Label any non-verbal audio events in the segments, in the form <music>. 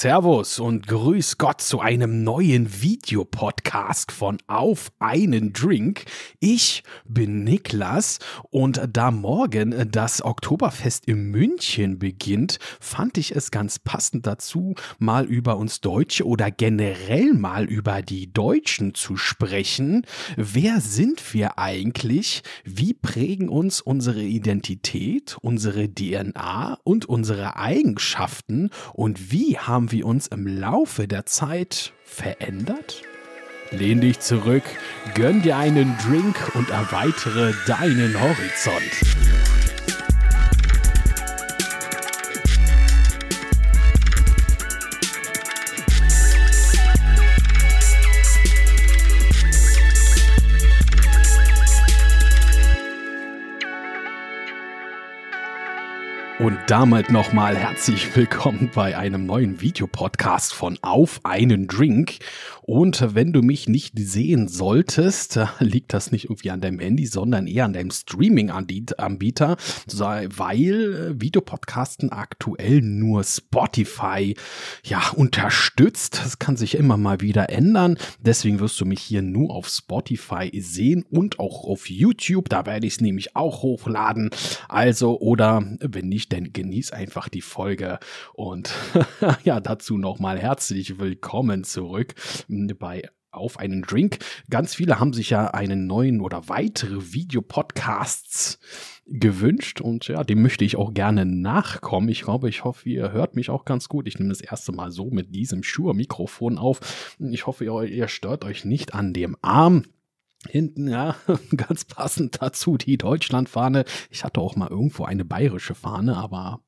Servus und grüß Gott zu einem neuen Videopodcast von Auf einen Drink. Ich bin Niklas und da morgen das Oktoberfest in München beginnt, fand ich es ganz passend dazu, mal über uns Deutsche oder generell mal über die Deutschen zu sprechen. Wer sind wir eigentlich? Wie prägen uns unsere Identität, unsere DNA und unsere Eigenschaften und wie haben haben wir uns im Laufe der Zeit verändert? Lehn dich zurück, gönn dir einen Drink und erweitere deinen Horizont. Und damit nochmal herzlich willkommen bei einem neuen Videopodcast von Auf einen Drink. Und wenn du mich nicht sehen solltest, <laughs> liegt das nicht irgendwie an deinem Handy, sondern eher an deinem Streaming-Anbieter, weil Videopodcasten aktuell nur Spotify ja unterstützt. Das kann sich immer mal wieder ändern. Deswegen wirst du mich hier nur auf Spotify sehen und auch auf YouTube. Da werde ich es nämlich auch hochladen. Also, oder wenn nicht, denn genieß einfach die Folge und <laughs> ja, dazu nochmal herzlich willkommen zurück bei auf einen Drink. Ganz viele haben sich ja einen neuen oder weitere Videopodcasts gewünscht und ja, dem möchte ich auch gerne nachkommen. Ich glaube, ich hoffe, ihr hört mich auch ganz gut. Ich nehme das erste Mal so mit diesem Shure-Mikrofon auf. Ich hoffe, ihr, ihr stört euch nicht an dem Arm. Hinten, ja, <laughs> ganz passend dazu die Deutschlandfahne. Ich hatte auch mal irgendwo eine bayerische Fahne, aber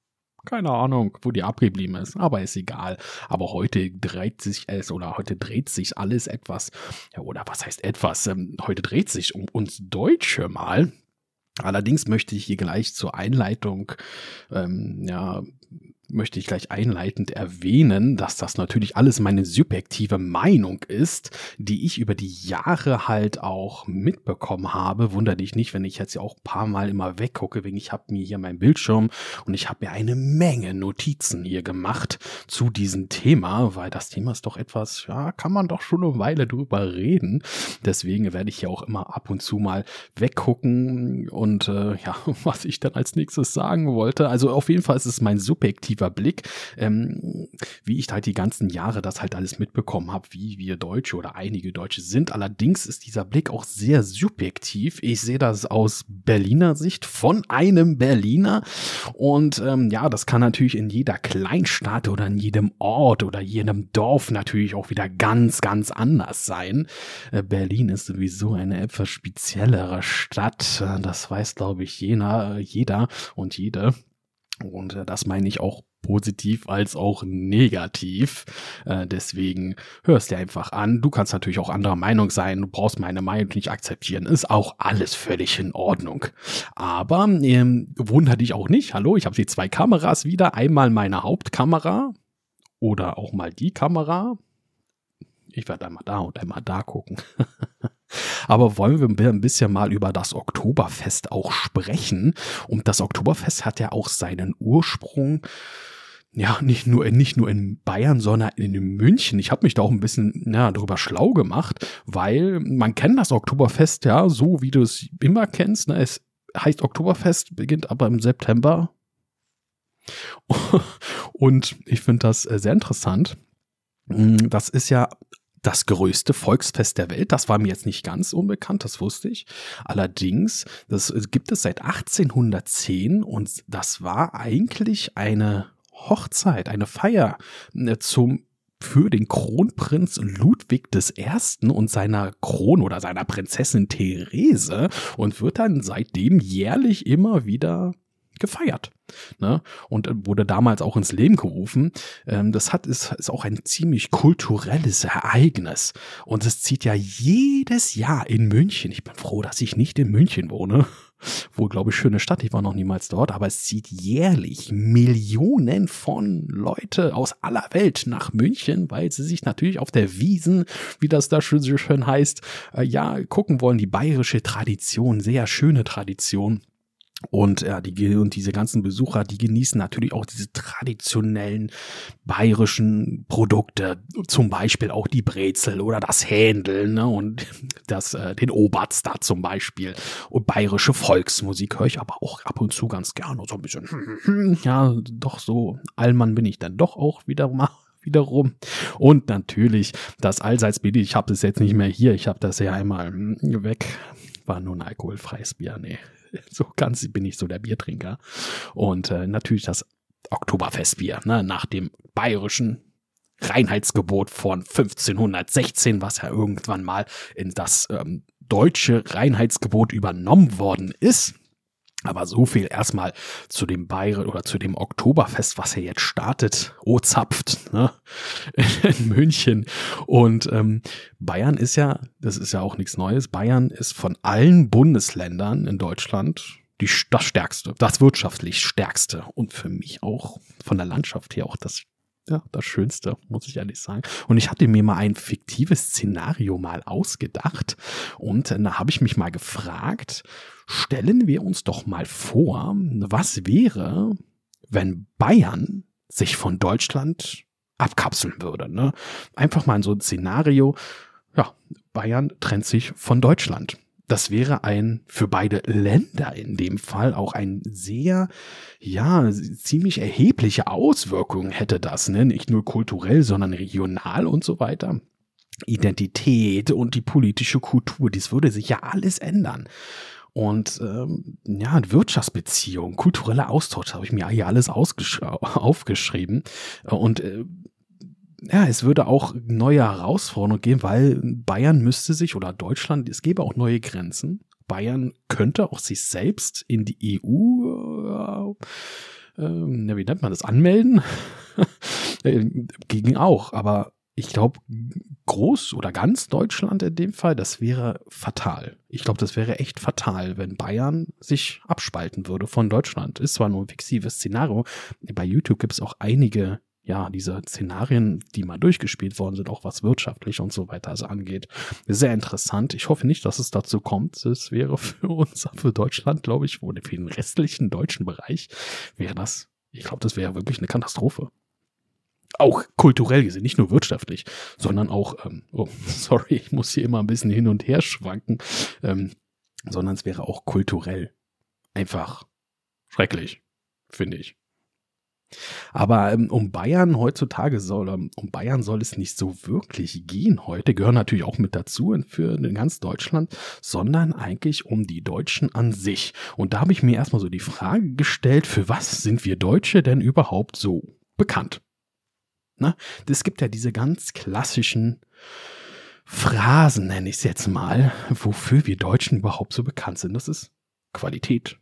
keine Ahnung, wo die abgeblieben ist, aber ist egal. Aber heute dreht sich es oder heute dreht sich alles etwas, ja, oder was heißt etwas? Ähm, heute dreht sich um uns Deutsche mal. Allerdings möchte ich hier gleich zur Einleitung ähm, ja, möchte ich gleich einleitend erwähnen, dass das natürlich alles meine subjektive Meinung ist, die ich über die Jahre halt auch mitbekommen habe. Wunder dich nicht, wenn ich jetzt ja auch ein paar Mal immer weggucke, wegen ich habe mir hier meinen Bildschirm und ich habe mir eine Menge Notizen hier gemacht zu diesem Thema, weil das Thema ist doch etwas, ja, kann man doch schon eine Weile drüber reden. Deswegen werde ich hier auch immer ab und zu mal weggucken und äh, ja, <laughs> was ich dann als nächstes sagen wollte. Also auf jeden Fall ist es mein subjektiver subjektiver Blick, ähm, wie ich halt die ganzen Jahre das halt alles mitbekommen habe, wie wir Deutsche oder einige Deutsche sind. Allerdings ist dieser Blick auch sehr subjektiv. Ich sehe das aus Berliner Sicht von einem Berliner. Und ähm, ja, das kann natürlich in jeder Kleinstadt oder in jedem Ort oder jedem Dorf natürlich auch wieder ganz, ganz anders sein. Äh, Berlin ist sowieso eine etwas speziellere Stadt. Das weiß, glaube ich, jener, jeder und jede. Und äh, das meine ich auch positiv als auch negativ. Äh, deswegen hörst dir einfach an. Du kannst natürlich auch anderer Meinung sein. Du brauchst meine Meinung nicht akzeptieren. Ist auch alles völlig in Ordnung. Aber ähm, wunder dich auch nicht. Hallo, ich habe die zwei Kameras wieder. Einmal meine Hauptkamera oder auch mal die Kamera. Ich werde einmal da und einmal da gucken. <laughs> Aber wollen wir ein bisschen mal über das Oktoberfest auch sprechen? Und das Oktoberfest hat ja auch seinen Ursprung ja, nicht nur, nicht nur in Bayern, sondern in München. Ich habe mich da auch ein bisschen ja, darüber schlau gemacht, weil man kennt das Oktoberfest ja so, wie du es immer kennst. Ne? Es heißt Oktoberfest, beginnt aber im September. <laughs> Und ich finde das äh, sehr interessant. Mm, das ist ja das größte Volksfest der Welt. Das war mir jetzt nicht ganz unbekannt, das wusste ich. Allerdings, das gibt es seit 1810 und das war eigentlich eine Hochzeit, eine Feier äh, zum für den Kronprinz Ludwig I. und seiner Kron oder seiner Prinzessin Therese und wird dann seitdem jährlich immer wieder gefeiert. Ne? Und äh, wurde damals auch ins Leben gerufen. Ähm, das hat, ist, ist auch ein ziemlich kulturelles Ereignis. Und es zieht ja jedes Jahr in München. Ich bin froh, dass ich nicht in München wohne. Wohl, glaube ich, schöne Stadt. Ich war noch niemals dort, aber es zieht jährlich Millionen von Leute aus aller Welt nach München, weil sie sich natürlich auf der Wiesen, wie das da schön, schön heißt, äh, ja, gucken wollen. Die bayerische Tradition, sehr schöne Tradition Und ja, die und diese ganzen Besucher, die genießen natürlich auch diese traditionellen bayerischen Produkte, zum Beispiel auch die Brezel oder das Händel, ne, und <laughs> das äh, den Obatz da zum Beispiel und bayerische Volksmusik höre ich aber auch ab und zu ganz gerne, so ein bisschen, <laughs> ja, doch so Allmann bin ich dann doch auch wieder mal <laughs> wiederum. Und natürlich das allseits beliebt. Ich habe das jetzt nicht mehr hier. Ich habe das ja einmal hm, weg. War nur ein alkoholfreies Bier. Nee, <laughs> so ganz bin ich so der Biertrinker. Und äh, natürlich das Oktoberfestbier, ne, nach dem bayerischen Reinheitsgebot von 1516, was ja irgendwann mal in das ähm, deutsche Reinheitsgebot übernommen worden ist. Aber so viel erstmal zu dem Bayern oder zu dem Oktoberfest, was ja jetzt startet. Oh, zapft, ne? <laughs> In München. Und ähm, Bayern ist ja, das ist ja auch nichts Neues. Bayern ist von allen Bundesländern in Deutschland die, das stärkste, das wirtschaftlich stärkste und für mich auch von der Landschaft her auch das ja, das Schönste, muss ich ehrlich sagen. Und ich hatte mir mal ein fiktives Szenario mal ausgedacht und äh, da habe ich mich mal gefragt, stellen wir uns doch mal vor, was wäre, wenn Bayern sich von Deutschland abkapseln würde. Ne? Einfach mal in so ein Szenario, ja, Bayern trennt sich von Deutschland das wäre ein für beide Länder in dem Fall auch ein sehr, ja, ziemlich erhebliche Auswirkungen hätte das, ne? Nicht nur kulturell, sondern regional und so weiter. Identität und die politische Kultur, dies würde sich ja alles ändern. Und ähm, ja, Wirtschaftsbeziehungen, kultureller Austausch habe ich mir hier alles aufgeschrieben. Und äh, ja, es würde auch neue Herausforderungen geben, weil Bayern müsste sich oder Deutschland, es gäbe auch neue Grenzen. Bayern könnte auch sich selbst in die EU, äh, äh, wie nennt man das, anmelden? <laughs> Äh, gegen auch, aber ich glaube, groß oder ganz Deutschland in dem Fall, das wäre fatal. Ich glaube, das wäre echt fatal, wenn Bayern sich abspalten würde von Deutschland. Ist zwar nur ein fixives Szenario. Bei YouTube gibt es auch einige ja, diese Szenarien, die mal durchgespielt worden sind, auch was wirtschaftlich und so weiter also angeht. Sehr interessant. Ich hoffe nicht, dass es dazu kommt. Es wäre für uns, für Deutschland, glaube ich, oder für den restlichen deutschen Bereich, wäre das, ich glaube, das wäre wirklich eine Katastrophe. Auch kulturell gesehen, nicht nur wirtschaftlich, sondern auch, ähm, oh, <laughs> sorry, ich muss hier immer ein bisschen hin und her schwanken, ähm, sondern es wäre auch kulturell einfach schrecklich, finde ich. Aber ähm, um Bayern heutzutage soll, um Bayern soll es nicht so wirklich gehen heute, gehören natürlich auch mit dazu für ganz Deutschland, sondern eigentlich um die Deutschen an sich. Und da habe ich mir erstmal so die Frage gestellt, für was sind wir Deutsche denn überhaupt so bekannt? Na, es gibt ja diese ganz klassischen Phrasen, nenne ich es jetzt mal, wofür wir Deutschen überhaupt so bekannt sind. Das ist Qualität,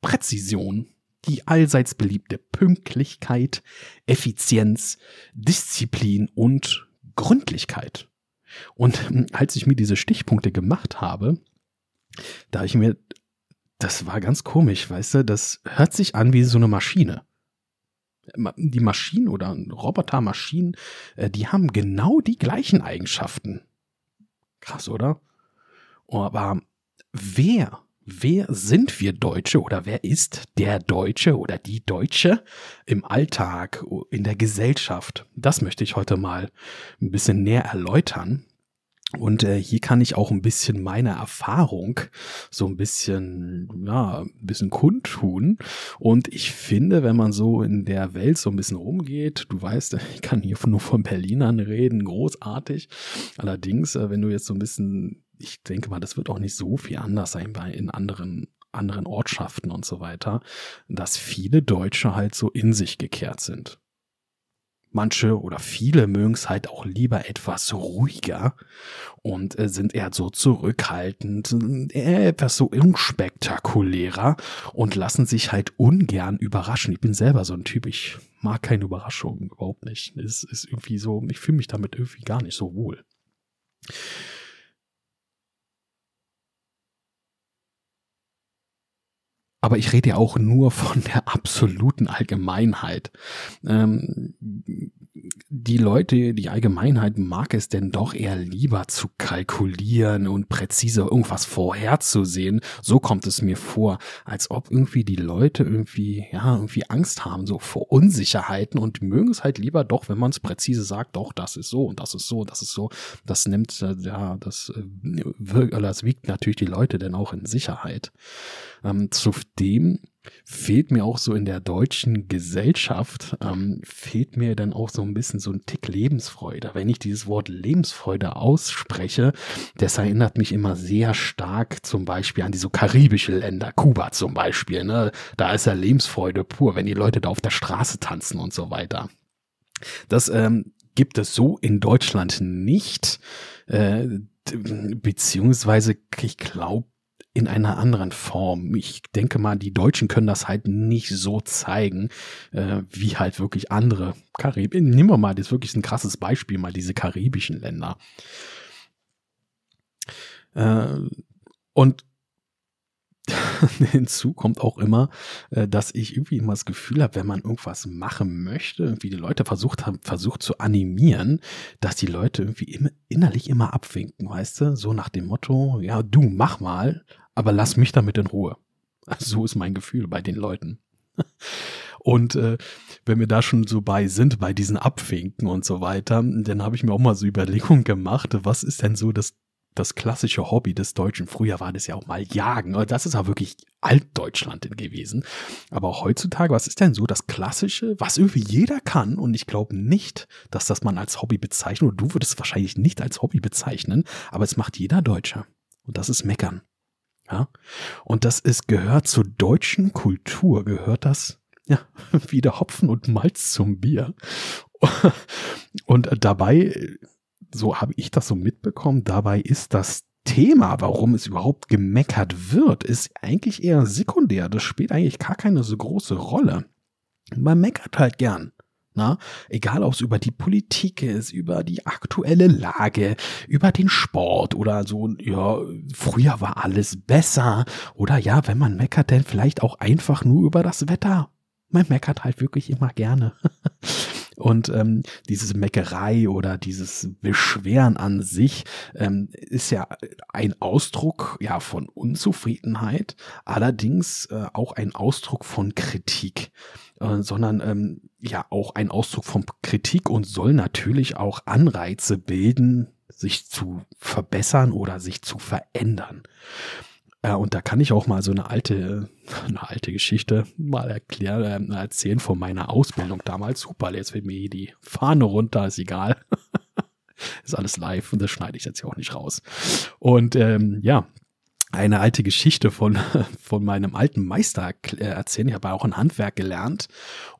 Präzision, die allseits beliebte Pünktlichkeit, Effizienz, Disziplin und Gründlichkeit. Und hm, als ich mir diese Stichpunkte gemacht habe, da ich mir, das war ganz komisch, weißt du, das hört sich an wie so eine Maschine. Die Maschinen oder Robotermaschinen, äh, die haben genau die gleichen Eigenschaften. Krass, oder? Aber wer Wer sind wir Deutsche oder wer ist der Deutsche oder die Deutsche im Alltag, in der Gesellschaft? Das möchte ich heute mal ein bisschen näher erläutern. Und äh, hier kann ich auch ein bisschen meine Erfahrung so ein bisschen, ja, ein bisschen kundtun. Und ich finde, wenn man so in der Welt so ein bisschen rumgeht, du weißt, <laughs> ich kann hier nur von Berlinern reden, großartig. Allerdings, äh, wenn du jetzt so ein bisschen ich denke mal, das wird auch nicht so viel anders sein bei in anderen anderen Ortschaften und so weiter, dass viele Deutsche halt so in sich gekehrt sind. Manche oder viele mögen es halt auch lieber etwas ruhiger und äh, sind eher so zurückhaltend, äh, etwas so unspektakulärer und lassen sich halt ungern überraschen. Ich bin selber so ein Typ, ich mag keine Überraschungen, überhaupt nicht. Es ist irgendwie so, ich fühle mich damit irgendwie gar nicht so wohl. Aber ich rede ja auch nur von der <laughs> absoluten Allgemeinheit. Ähm, die Leute, die Allgemeinheit mag es denn doch eher lieber zu kalkulieren und präzise irgendwas vorherzusehen. So kommt es mir vor, als ob irgendwie die Leute irgendwie, ja, irgendwie Angst haben, so vor Unsicherheiten und mögen es halt lieber doch, wenn man es präzise sagt, doch, das ist so und das ist so und das ist so. Das nimmt, äh, ja, das, äh, das wiegt natürlich die Leute denn auch in Sicherheit. Ähm, zudem fehlt mir auch so in der deutschen Gesellschaft, ähm, fehlt mir dann auch so ein bisschen so ein Tick Lebensfreude. Wenn ich dieses Wort Lebensfreude ausspreche, das erinnert mich immer sehr stark zum Beispiel an diese karibische Länder, Kuba zum Beispiel. Ne? Da ist ja Lebensfreude pur, wenn die Leute da auf der Straße tanzen und so weiter. Das ähm, gibt es so in Deutschland nicht. Äh, beziehungsweise, ich glaube, in einer anderen Form. Ich denke mal, die Deutschen können das halt nicht so zeigen, äh, wie halt wirklich andere Karib. Nehmen wir mal, das ist wirklich ein krasses Beispiel, mal diese karibischen Länder. Äh, und <laughs> hinzu kommt auch immer, äh, dass ich irgendwie immer das Gefühl habe, wenn man irgendwas machen möchte, irgendwie die Leute versucht haben, versucht zu animieren, dass die Leute irgendwie innerlich immer abwinken, weißt du? So nach dem Motto, ja, du mach mal, aber lass mich damit in Ruhe. <laughs> So ist mein Gefühl bei den Leuten. <laughs> Und äh, wenn wir da schon so bei sind, bei diesen Abwinken und so weiter, dann habe ich mir auch mal so Überlegungen gemacht, was ist denn so das, das klassische Hobby des Deutschen? Früher war das ja auch mal Jagen. Das ist ja wirklich Altdeutschland gewesen. Aber auch heutzutage, was ist denn so das Klassische, was irgendwie jeder kann? Und ich glaube nicht, dass das man als Hobby bezeichnet, oder du würdest es wahrscheinlich nicht als Hobby bezeichnen, aber es macht jeder Deutsche. Und das ist Meckern. Ja? Und das ist, gehört zur deutschen Kultur, gehört das, ja, <laughs> wie der Hopfen und Malz zum Bier. <laughs> Und dabei, so habe ich das so mitbekommen, dabei ist das Thema, warum es überhaupt gemeckert wird, ist eigentlich eher sekundär. Das spielt eigentlich gar keine so große Rolle. Man meckert halt gern. Na, egal ob es über die Politik ist, über die aktuelle Lage, über den Sport oder so, ja, früher war alles besser. Oder ja, wenn man meckert, dann vielleicht auch einfach nur über das Wetter. Man meckert halt wirklich immer gerne. <laughs> Und ähm, diese Meckerei oder dieses Beschweren an sich ähm, ist ja ein Ausdruck ja von Unzufriedenheit, allerdings äh, auch ein Ausdruck von Kritik. Äh, sondern ähm, ja auch ein Ausdruck von Kritik und soll natürlich auch Anreize bilden, sich zu verbessern oder sich zu verändern. Äh, und da kann ich auch mal so eine alte, <laughs> eine alte Geschichte mal erklären, äh, erzählen von meiner Ausbildung damals. Super, jetzt wird mir die Fahne runter, ist egal. <laughs> ist alles live und das schneide ich jetzt ja auch nicht raus. Und ähm, ja, eine alte Geschichte von, <laughs> von meinem alten Meister äh, erzählen. Ich habe auch ein Handwerk gelernt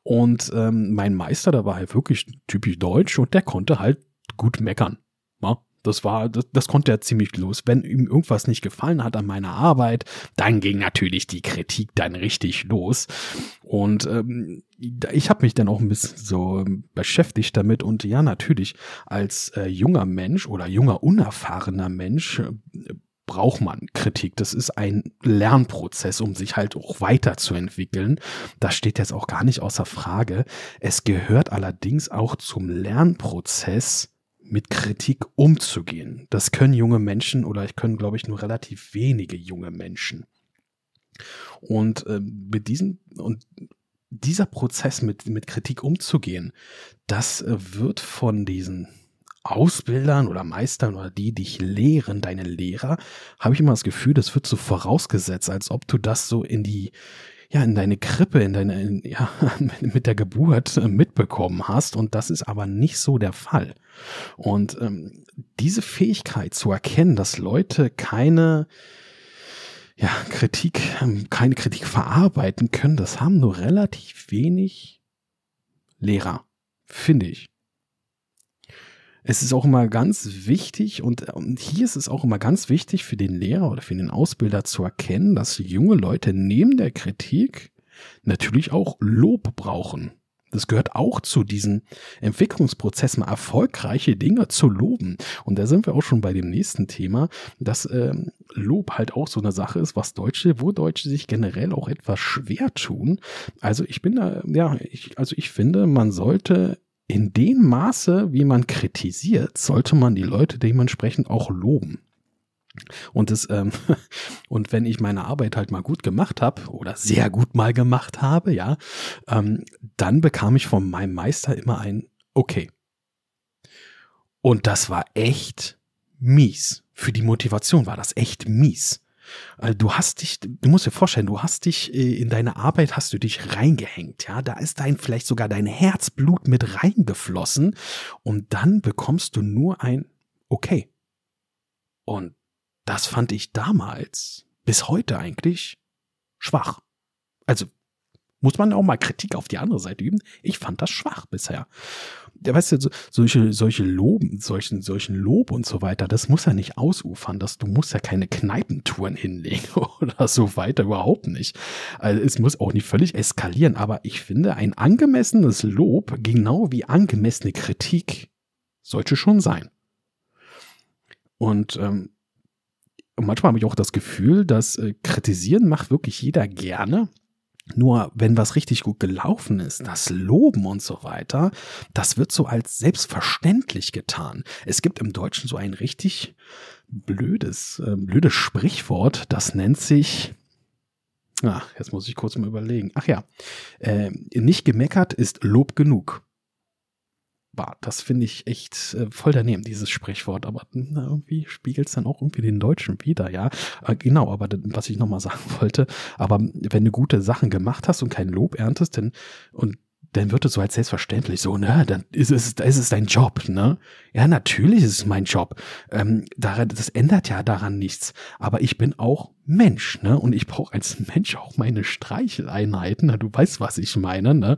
und ähm, mein Meister, der war halt wirklich typisch deutsch und der konnte halt gut meckern. Ja, das war, das, das konnte er ziemlich los. Wenn ihm irgendwas nicht gefallen hat an meiner Arbeit, dann ging natürlich die Kritik dann richtig los. Und ähm, ich habe mich dann auch ein bisschen so beschäftigt damit und ja, natürlich als äh, junger Mensch oder junger unerfahrener Mensch äh, braucht man Kritik. Das ist ein Lernprozess, um sich halt auch weiterzuentwickeln. Das steht jetzt auch gar nicht außer Frage. Es gehört allerdings auch zum Lernprozess, mit Kritik umzugehen. Das können junge Menschen oder ich können, glaube ich, nur relativ wenige junge Menschen. Und äh, mit diesem und dieser Prozess mit, mit Kritik umzugehen, das äh, wird von diesen Ausbildern oder Meistern oder die dich lehren, deine Lehrer, habe ich immer das Gefühl, das wird so vorausgesetzt, als ob du das so in die, ja, in deine Krippe, in deine, in, ja, <laughs> mit der Geburt äh, mitbekommen hast. Und das ist aber nicht so der Fall. Und ähm, diese Fähigkeit zu erkennen, dass Leute keine, ja, Kritik, ähm, keine Kritik verarbeiten können, das haben nur relativ wenig Lehrer, finde ich es ist auch immer ganz wichtig und, und hier ist es auch immer ganz wichtig für den Lehrer oder für den Ausbilder zu erkennen, dass junge Leute neben der Kritik natürlich auch Lob brauchen. Das gehört auch zu diesen Entwicklungsprozessen, erfolgreiche Dinge zu loben. Und da sind wir auch schon bei dem nächsten Thema, dass ähm, Lob halt auch so eine Sache ist, was Deutsche, wo Deutsche sich generell auch etwas schwer tun. Also ich bin da, ja, ich, also ich finde, man sollte in dem Maße, wie man kritisiert, sollte man die Leute dementsprechend auch loben. Und das, ähm, <laughs> und wenn ich meine Arbeit halt mal gut gemacht habe oder sehr gut mal gemacht habe, ja, ähm, dann bekam ich von meinem Meister immer ein Okay. Und das war echt mies. Für die Motivation war das echt mies. Also du hast dich, du musst dir vorstellen, du hast dich äh, in deine Arbeit hast du dich reingehängt, ja, da ist dein vielleicht sogar dein Herzblut mit reingeflossen und dann bekommst du nur ein okay. Und das fand ich damals bis heute eigentlich schwach. Also muss man auch mal Kritik auf die andere Seite üben. Ich fand das schwach bisher. Weißt du, so, solche, solche Loben, solchen, solchen Lob und so weiter, das muss ja nicht ausufern. Das, du musst ja keine Kneipentouren hinlegen <laughs> oder so weiter, überhaupt nicht. Also es muss auch nicht völlig eskalieren, aber ich finde, ein angemessenes Lob, genau wie angemessene Kritik, sollte schon sein. Und ähm, manchmal habe ich auch das Gefühl, dass äh, kritisieren macht wirklich jeder gerne. Nur wenn was richtig gut gelaufen ist, das Loben und so weiter, das wird so als selbstverständlich getan. Es gibt im Deutschen so ein richtig blödes, äh, blödes Sprichwort, das nennt sich, ach, jetzt muss ich kurz mal überlegen. Ach ja, äh, nicht gemeckert ist Lob genug war. Das finde ich echt äh, voll daneben, dieses Sprichwort. Aber na, irgendwie spiegelt es dann auch irgendwie den Deutschen wieder, ja. Äh, genau, aber was ich nochmal <laughs> sagen wollte, aber wenn du gute Sachen gemacht hast und kein Lob erntest, dann und dann wird es so als selbstverständlich so, ne, dann ist es, ist es dein Job, ne? Ja, natürlich ist es mein Job. Ähm, daran, das ändert ja daran nichts. Aber ich bin auch Mensch, ne? Und ich brauche als Mensch auch meine Streicheleinheiten. Ne? Du weißt, was ich meine, ne?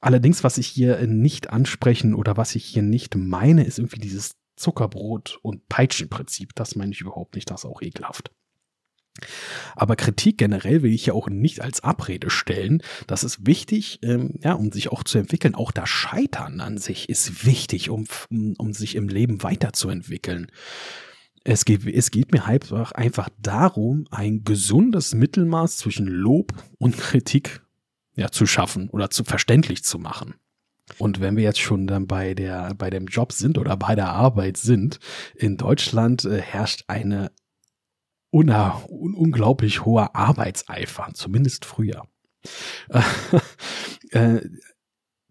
Allerdings, was ich hier nicht ansprechen oder was ich hier nicht meine, ist irgendwie dieses Zuckerbrot- und Peitschenprinzip. Das meine ich überhaupt nicht, das ist auch ekelhaft. Aber Kritik generell will ich ja auch nicht als Abrede stellen. Das ist wichtig, ähm, ja, um sich auch zu entwickeln. Auch das Scheitern an sich ist wichtig, um, um, sich im Leben weiterzuentwickeln. Es geht, es geht mir einfach, einfach darum, ein gesundes Mittelmaß zwischen Lob und Kritik ja, zu schaffen oder zu verständlich zu machen. Und wenn wir jetzt schon dann bei der, bei dem Job sind oder bei der Arbeit sind, in Deutschland äh, herrscht eine un, unglaublich hoher Arbeitseifer, zumindest früher. <laughs> äh,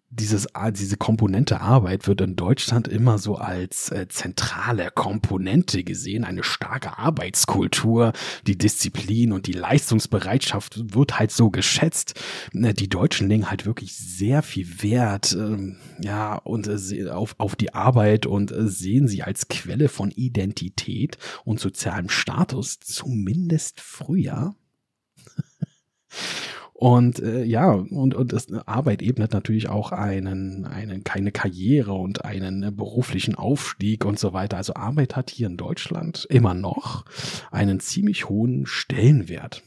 dieses, diese Komponente Arbeit wird in Deutschland immer so als äh, zentrale Komponente gesehen. Eine starke Arbeitskultur, die Disziplin und die Leistungsbereitschaft wird halt so geschätzt. Äh, die Deutschen legen halt wirklich sehr viel Wert, äh, ja, und äh, auf, auf die Arbeit und äh, sehen sie als Quelle von Identität und sozialem Status, zumindest früher. Und äh, ja, und, und das Arbeit ebnet natürlich auch einen, einen, keine Karriere und einen äh, beruflichen Aufstieg und so weiter. Also Arbeit hat hier in Deutschland immer noch einen ziemlich hohen Stellenwert.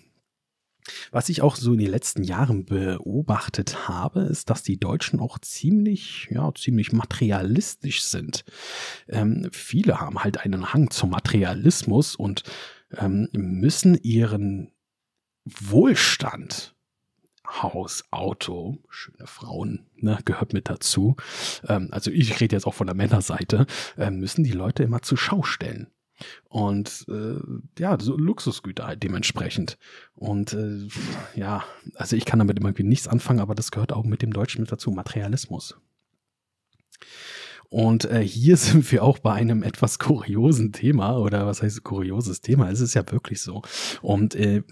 Was ich auch so in den letzten Jahren beobachtet habe, ist, dass die Deutschen auch ziemlich, ja, ziemlich materialistisch sind. Ähm, viele haben halt einen Hang zum Materialismus und ähm, müssen ihren Wohlstand Haus, Auto, schöne Frauen, ne, gehört mit dazu. Ähm, also ich rede jetzt auch von der Männerseite, äh, müssen die Leute immer zur Schau stellen. Und äh, ja, so Luxusgüter halt dementsprechend. Und äh, ja, also ich kann damit irgendwie nichts anfangen, aber das gehört auch mit dem Deutschen mit dazu, Materialismus. Und äh, hier <laughs> sind wir auch bei einem etwas kuriosen Thema oder was heißt kurioses Thema? Es ist ja wirklich so. Und äh,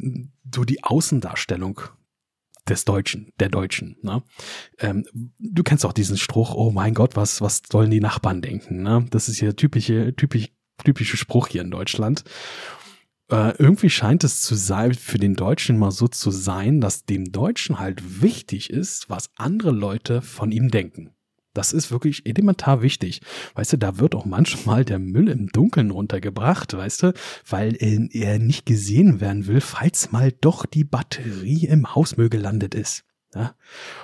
du die Außendarstellung des Deutschen, der Deutschen. Ne? Ähm, du kennst auch diesen Spruch, oh mein Gott, was, was sollen die Nachbarn denken? Ne? Das ist ja typische, typisch, typische Spruch hier in Deutschland. Äh, irgendwie scheint es zu sein, für den Deutschen mal so zu sein, dass dem Deutschen halt wichtig ist, was andere Leute von ihm denken. Das ist wirklich elementar wichtig. Weißt du, da wird auch manchmal der Müll im Dunkeln runtergebracht, weißt du, weil er nicht gesehen werden will, falls mal doch die Batterie im Hausmüll gelandet ist. Ja?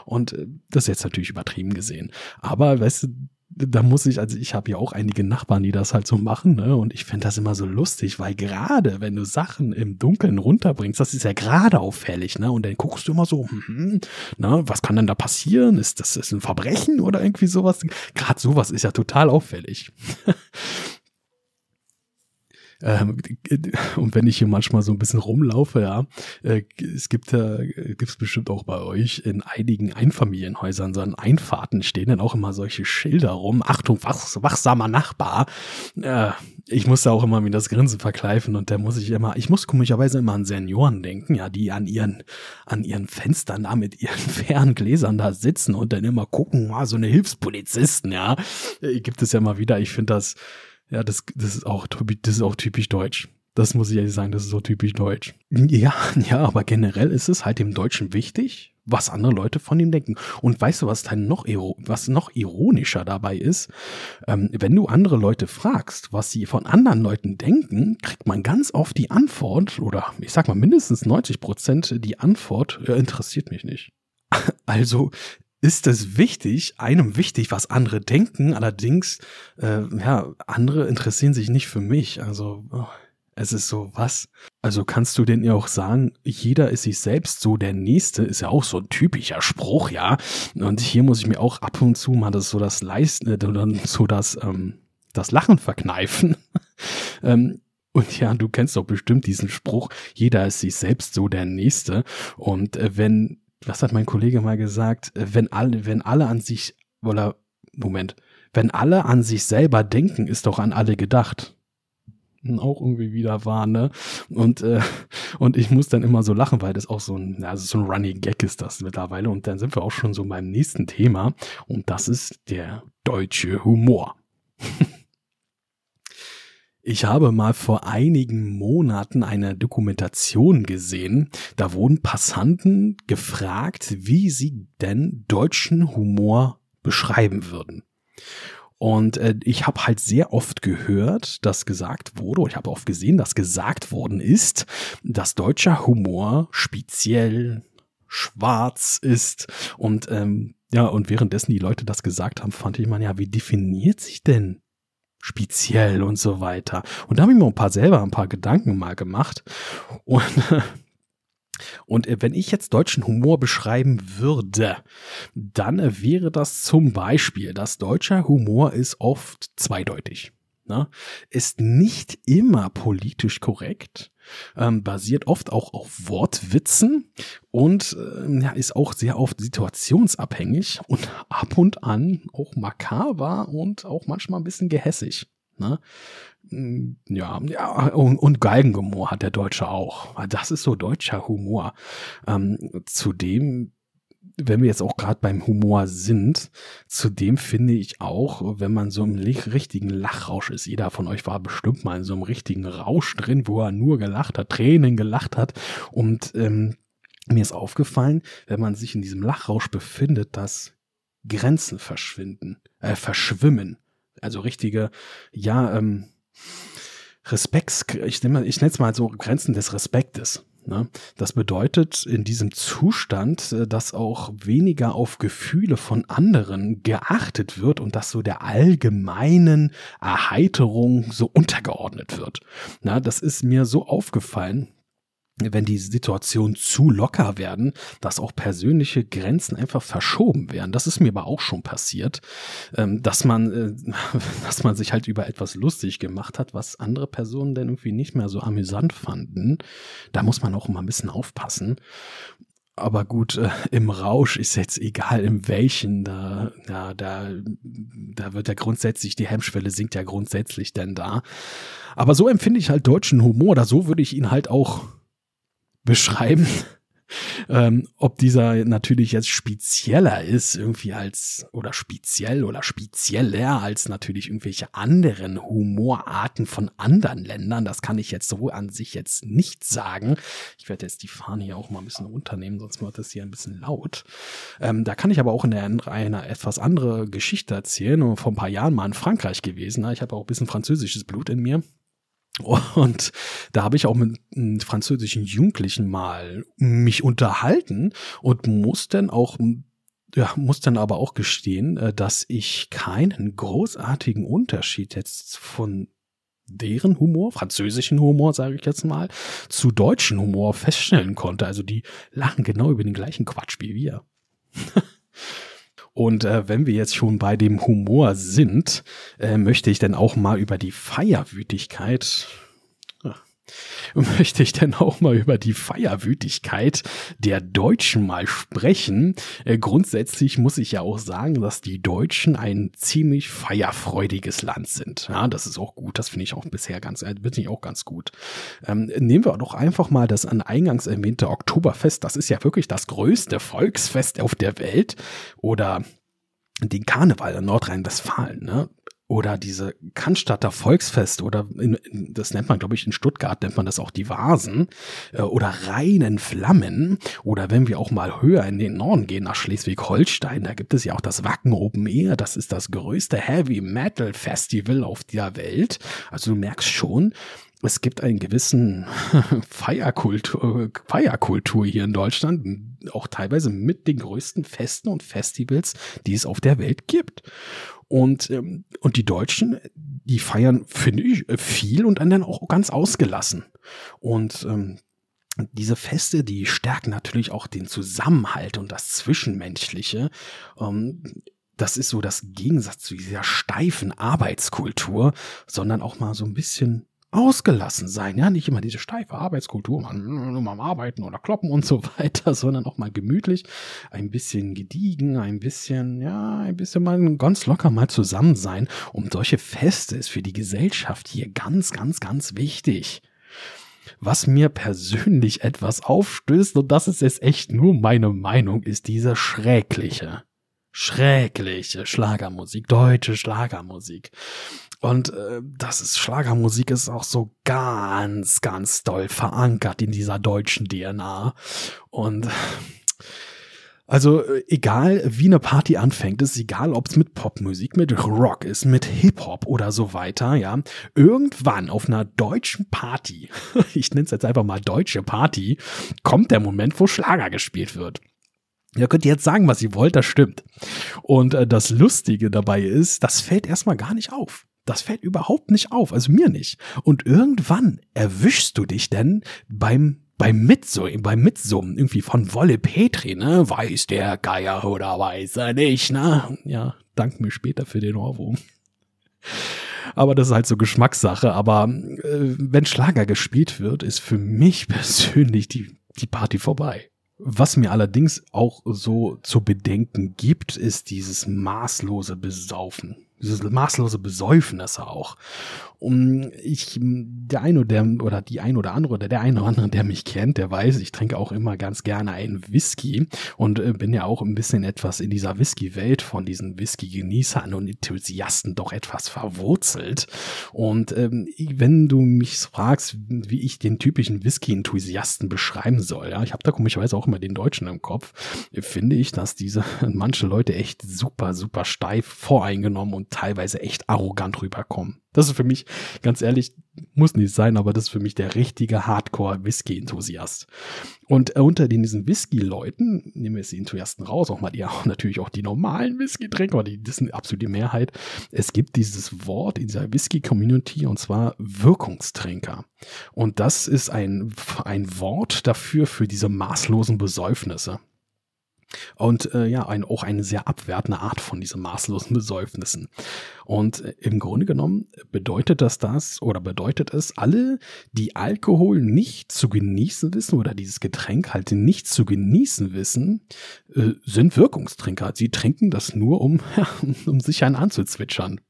Und äh, das ist jetzt natürlich übertrieben gesehen. Aber weißt du, da muss ich, also ich habe ja auch einige Nachbarn, die das halt so machen, ne? Und ich finde das immer so lustig, weil gerade wenn du Sachen im Dunkeln runterbringst, das ist ja gerade auffällig, ne? Und dann guckst du immer so, hm, ne, was kann denn da passieren? Ist das ist ein Verbrechen oder irgendwie sowas? Gerade sowas ist ja total auffällig. <laughs> Ähm, und wenn ich hier manchmal so ein bisschen rumlaufe, ja, äh, es gibt äh, gibt's bestimmt auch bei euch in einigen Einfamilienhäusern, so an Einfahrten stehen dann auch immer solche Schilder rum. Achtung, wach, wachsamer Nachbar. Äh, ich muss da auch immer mit das Grinsen verkleifen und da muss ich immer, ich muss komischerweise immer an Senioren denken, ja, die an ihren, an ihren Fenstern da mit ihren <laughs> Ferngläsern da sitzen und dann immer gucken, ah, so eine Hilfspolizisten, ja, äh, gibt es ja mal wieder. Ich finde das, ja, das, das ist auch, das ist auch typisch deutsch. Das muss ich ehrlich sagen, das ist so typisch deutsch. Ja, <laughs> ja, aber generell ist es halt dem Deutschen wichtig, was andere Leute von ihm denken. Und weißt du, was dann noch, was noch ironischer dabei ist? Ähm, wenn du andere Leute fragst, was sie von anderen Leuten denken, kriegt man ganz oft die Antwort, oder ich sag mal mindestens 90 Prozent die Antwort, äh, interessiert mich nicht. <laughs> Also ist es wichtig, einem wichtig, was andere denken. Allerdings, äh, ja, andere interessieren sich nicht für mich. Also oh, es ist so was. Also kannst du denn ja auch sagen, jeder ist sich selbst so der Nächste, ist ja auch so ein typischer Spruch, ja. Und hier muss ich mir auch ab und zu mal das so das Leisten, äh, so das, ähm, das Lachen verkneifen. <laughs> ähm, und ja, du kennst doch bestimmt diesen Spruch, jeder ist sich selbst so der Nächste. Und äh, wenn was hat mein Kollege mal gesagt, wenn alle, wenn alle an sich, oder, Moment, wenn alle an sich selber denken, ist doch an alle gedacht. Hm, auch irgendwie wieder wahr, ne? Und, äh, <laughs> und ich muss dann immer so lachen, weil das auch so ein, also so ein Running Gag ist das mittlerweile. Und dann sind wir auch schon so beim nächsten Thema. Und das ist der deutsche Humor. <laughs> Ich habe mal vor einigen Monaten eine Dokumentation gesehen. Da wurden Passanten gefragt, wie sie denn deutschen Humor beschreiben würden. Und äh, ich habe halt sehr oft gehört, dass gesagt wurde, ich habe oft gesehen, dass gesagt worden ist, dass deutscher Humor speziell schwarz ist. Und ähm, ja, und währenddessen die Leute das gesagt haben, fand ich man ja, wie definiert sich denn speziell und so weiter. Und da habe ich mir ein paar selber ein paar Gedanken mal gemacht. Und, <laughs> und äh, wenn ich jetzt deutschen Humor beschreiben würde, dann wäre das zum Beispiel, dass deutscher Humor ist oft zweideutig. Ne? Ist nicht immer politisch korrekt, ähm, basiert oft auch auf Wortwitzen und äh, ja, ist auch sehr oft situationsabhängig und ab und an auch makaber und auch manchmal ein bisschen gehässig. Ne? Mm, ja, ja, und, und Galgenhumor hat der Deutsche auch. Das ist so deutscher Humor. Ähm, zudem wenn wir jetzt auch gerade beim Humor sind, zudem finde ich auch, wenn man so im richtigen Lachrausch ist, jeder von euch war bestimmt mal in so einem richtigen Rausch drin, wo er nur gelacht hat, Tränen gelacht hat und ähm, mir ist aufgefallen, wenn man sich in diesem Lachrausch befindet, dass Grenzen verschwinden, äh, verschwimmen. Also richtige, ja, ähm, Respekts, ich nenne ich nenne es mal so Grenzen des Respektes. Ne? Das bedeutet in diesem Zustand, äh, dass auch weniger auf Gefühle von anderen geachtet wird und dass so der allgemeinen Erheiterung so untergeordnet wird. Na, das ist mir so aufgefallen, wenn die Situationen zu locker werden, dass auch persönliche Grenzen einfach verschoben werden. Das ist mir aber auch schon passiert, ähm, dass man, äh, <laughs> dass man sich halt über etwas lustig gemacht hat, was andere Personen dann irgendwie nicht mehr so amüsant fanden. Da muss man auch immer ein bisschen aufpassen. Aber gut, äh, im Rausch ist jetzt egal in welchen, da, da, da, da wird ja grundsätzlich, die Hemmschwelle sinkt ja grundsätzlich denn da. Aber so empfinde ich halt deutschen Humor, oder so würde ich ihn halt auch beschreiben. Ähm, ob dieser natürlich jetzt spezieller ist, irgendwie als, oder speziell oder spezieller als natürlich irgendwelche anderen Humorarten von anderen Ländern, das kann ich jetzt so an sich jetzt nicht sagen. Ich werde jetzt die Fahne hier auch mal ein bisschen runternehmen, sonst wird das hier ein bisschen laut. Ähm, da kann ich aber auch in der eine etwas andere Geschichte erzählen und vor ein paar Jahren mal in Frankreich gewesen. Ich habe auch ein bisschen französisches Blut in mir. Und da habe ich auch mit einem französischen Jugendlichen mal mich unterhalten und muss dann auch ja, muss dann aber auch gestehen, äh, dass ich keinen großartigen Unterschied jetzt von deren Humor, französischen Humor, sage ich jetzt mal, zu deutschen Humor feststellen konnte. Also die lachen genau über den gleichen Quatsch wie wir. <laughs> Und äh, wenn wir jetzt schon bei dem Humor sind, äh, möchte ich dann auch mal über die Feierwütigkeit <laughs> möchte ich denn auch mal über die Feierwütigkeit der Deutschen mal sprechen. Äh, grundsätzlich muss ich ja auch sagen, dass die Deutschen ein ziemlich feierfreudiges Land sind. Ja, das ist auch gut. Das finde ich auch bisher ganz, äh, finde ich auch ganz gut. Ähm, nehmen wir doch einfach mal das an eingangs erwähnte Oktoberfest. Das ist ja wirklich das größte Volksfest auf der Welt. Oder den Karneval in Nordrhein-Westfalen. Ne? Oder diese Cannstatter Volksfest oder in, in, das nennt man, glaube ich, in Stuttgart nennt man das auch die Vasen äh, oder reinen Flammen oder wenn wir auch mal höher in den Norden gehen, nach Schleswig-Holstein, da gibt es ja auch das Wacken Open Air, das ist das größte Heavy Metal Festival auf der Welt. Also du merkst schon, es gibt einen gewissen <laughs> Feierkultur, Feierkultur hier in Deutschland, auch teilweise mit den größten Festen und Festivals, die es auf der Welt gibt. Und, ähm, und die Deutschen, die feiern, finde ich, viel und dann auch ganz ausgelassen. Und ähm, diese Feste, die stärken natürlich auch den Zusammenhalt und das Zwischenmenschliche. Ähm, das ist so das Gegensatz zu dieser steifen Arbeitskultur, sondern auch mal so ein bisschen ausgelassen sein. Ja, nicht immer diese steife Arbeitskultur, man nur mal arbeiten oder kloppen und so <laughs> weiter, sondern auch mal gemütlich, ein bisschen gediegen, ein bisschen, ja, ein bisschen mal ganz locker mal zusammen sein. Und solche Feste ist für die Gesellschaft hier ganz, ganz, ganz wichtig. Was mir persönlich etwas aufstößt, und das ist jetzt echt nur meine Meinung, ist diese schrägliche, schrägliche Schlagermusik, deutsche Schlagermusik. Und äh, das ist Schlagermusik ist auch so ganz, ganz doll verankert in dieser deutschen DNA. Und also egal wie eine Party anfängt, ist egal, ob es mit Popmusik, mit Rock ist, mit Hip-Hop oder so weiter, ja. Irgendwann auf einer deutschen Party, <laughs> ich nenne es jetzt einfach mal deutsche Party, kommt der Moment, wo Schlager gespielt wird. Ihr könnt jetzt sagen, was ihr wollt, das stimmt. Und äh, das Lustige dabei ist, das fällt erstmal gar nicht auf. Das fällt überhaupt nicht auf, also mir nicht. Und irgendwann erwischst du dich denn beim beim Mitsummen, beim Mitsummen irgendwie von Wolle Petri, ne? Weiß der Geier oder weiß er nicht, ne? Ja, dank mir später für den Ohrwurm. Aber das ist halt so Geschmackssache. Aber äh, wenn Schlager gespielt wird, ist für mich <laughs> persönlich die, die Party vorbei. Was mir allerdings auch so zu bedenken gibt, ist dieses maßlose Besaufen dieses maßlose Besäufnis auch. Und ich, der eine oder, oder die ein oder andere oder der eine oder andere, der mich kennt, der weiß, ich trinke auch immer ganz gerne einen Whisky und äh, bin ja auch ein bisschen etwas in dieser Whisky-Welt von diesen Whisky-Genießern und Enthusiasten doch etwas verwurzelt. Und ähm, wenn du mich fragst, wie ich den typischen Whisky-Enthusiasten beschreiben soll, ja, ich habe da komischerweise auch immer den Deutschen im Kopf, finde ich, dass diese manche Leute echt super, super steif voreingenommen und teilweise echt arrogant rüberkommen. Das ist für mich, ganz ehrlich, muss nicht sein, aber das ist für mich der richtige Hardcore-Whisky-Enthusiast. Und äh, unter diesen Whisky-Leuten, nehmen wir jetzt die Enthusiasten raus, auch mal die, <laughs> auch natürlich auch die normalen Whisky-Trinker, die, das sind absolut die Mehrheit. Es gibt dieses Wort in dieser Whisky-Community und zwar Wirkungstrinker. Und das ist ein, ein Wort dafür, für diese maßlosen Besäufnisse. Und äh, ja, ein, auch eine sehr abwertende Art von diesen maßlosen Besäufnissen. Und äh, im Grunde genommen bedeutet das das oder bedeutet es, alle, die Alkohol nicht zu genießen wissen oder dieses Getränk halt nicht zu genießen wissen, äh, sind Wirkungstrinker. Sie trinken das nur, um, <laughs> um sich einen anzuzwitschern.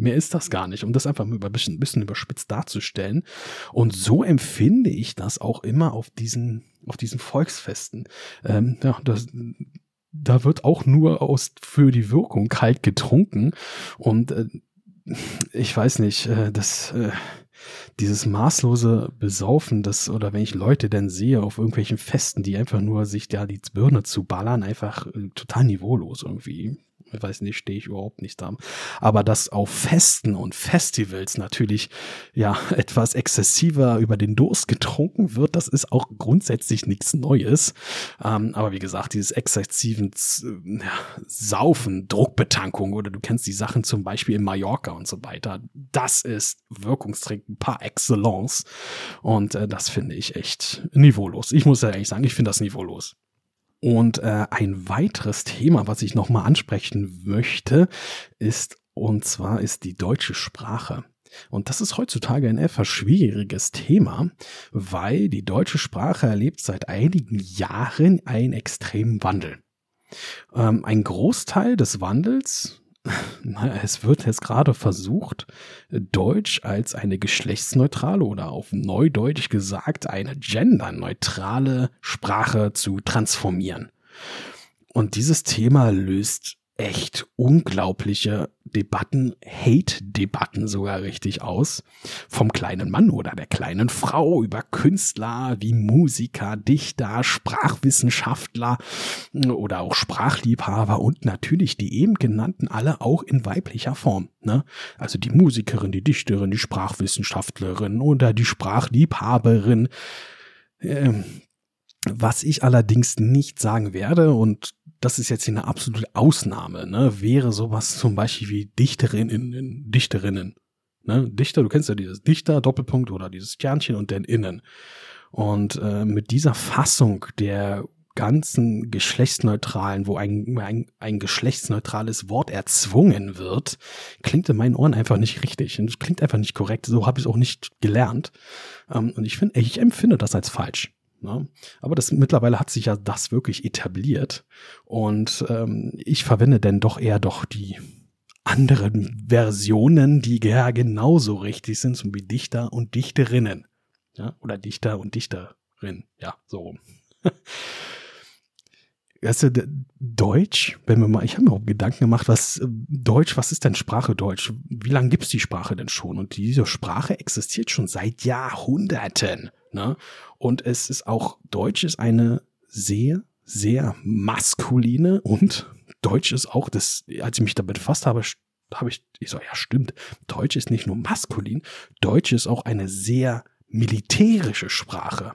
Mehr ist das gar nicht, um das einfach mal ein bisschen, ein bisschen überspitzt darzustellen. Und so empfinde ich das auch immer auf diesen, auf diesen Volksfesten. Ähm, ja, das, da wird auch nur aus für die Wirkung kalt getrunken. Und äh, ich weiß nicht, äh, das, äh, dieses maßlose Besaufen, das, oder wenn ich Leute dann sehe auf irgendwelchen Festen, die einfach nur sich da die Birne zu ballern, einfach äh, total niveaulos irgendwie. Ich weiß nicht, stehe ich überhaupt nicht da. Aber dass auf Festen und Festivals natürlich ja <laughs> etwas exzessiver über den Durst getrunken wird, das ist auch grundsätzlich nichts Neues. Ähm, aber wie gesagt, dieses exzessiven ja, Saufen, Druckbetankung oder du kennst die Sachen zum Beispiel in Mallorca und so weiter, das ist Wirkungstrinken par excellence. Und äh, das finde ich echt niveaulos. Ich muss ja ehrlich sagen, ich finde das niveaulos. Und äh, ein weiteres Thema, was ich nochmal ansprechen möchte, ist, und zwar ist die deutsche Sprache. Und das ist heutzutage ein etwas schwieriges Thema, weil die deutsche Sprache erlebt seit einigen Jahren einen extremen Wandel. Ähm, ein Großteil des Wandels <laughs> es wird jetzt gerade versucht, Deutsch als eine geschlechtsneutrale oder auf Neudeutsch gesagt eine genderneutrale Sprache zu transformieren. Und dieses Thema löst echt unglaubliche Debatten, Hate-Debatten sogar richtig aus. Vom kleinen Mann oder der kleinen Frau über Künstler wie Musiker, Dichter, Sprachwissenschaftler oder auch Sprachliebhaber und natürlich die eben genannten alle auch in weiblicher Form. Ne? Also die Musikerin, die Dichterin, die Sprachwissenschaftlerin oder die Sprachliebhaberin. Ähm, was ich allerdings nicht sagen werde und das ist jetzt hier eine absolute Ausnahme, ne, wäre sowas zum Beispiel wie Dichterinnen, Dichterinnen. Ne? Dichter, du kennst ja dieses Dichter, Doppelpunkt oder dieses Sternchen und dann innen. Und äh, mit dieser Fassung der ganzen geschlechtsneutralen, wo ein, ein, ein geschlechtsneutrales Wort erzwungen wird, klingt in meinen Ohren einfach nicht richtig. Und klingt einfach nicht korrekt. So habe ich es auch nicht gelernt. Ähm, und ich finde, ich empfinde das als falsch. Ne? Aber das mittlerweile hat sich ja das wirklich etabliert. Und ähm, ich verwende denn doch eher doch die anderen Versionen, die ja genauso richtig sind, so wie Dichter und Dichterinnen. Ja? Oder Dichter und Dichterin. Ja, so rum. <laughs> Weißt du, Deutsch, wenn wir mal, ich habe mir auch Gedanken gemacht, was Deutsch, was ist denn Sprache Deutsch? Wie lange gibt's die Sprache denn schon? Und diese Sprache existiert schon seit Jahrhunderten. Ne? Und es ist auch, Deutsch ist eine sehr, sehr maskuline und Deutsch ist auch, das, als ich mich damit befasst habe, habe ich, ich so, ja stimmt, Deutsch ist nicht nur maskulin, Deutsch ist auch eine sehr militärische Sprache.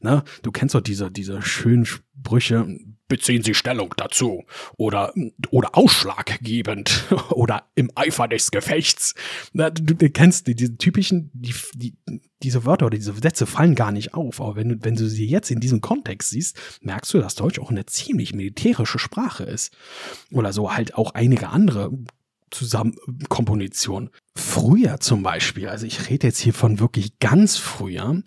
Na, du kennst doch diese, diese schönen Sprüche, beziehen Sie Stellung dazu oder, oder ausschlaggebend <laughs> oder im Eifer des Gefechts. Na, du, du kennst die, diese typischen, die, die, diese Wörter oder diese Sätze fallen gar nicht auf. Aber wenn, wenn du sie jetzt in diesem Kontext siehst, merkst du, dass Deutsch auch eine ziemlich militärische Sprache ist. Oder so halt auch einige andere Zusammenkomposition. Früher zum Beispiel, also ich rede jetzt hier von wirklich ganz früher,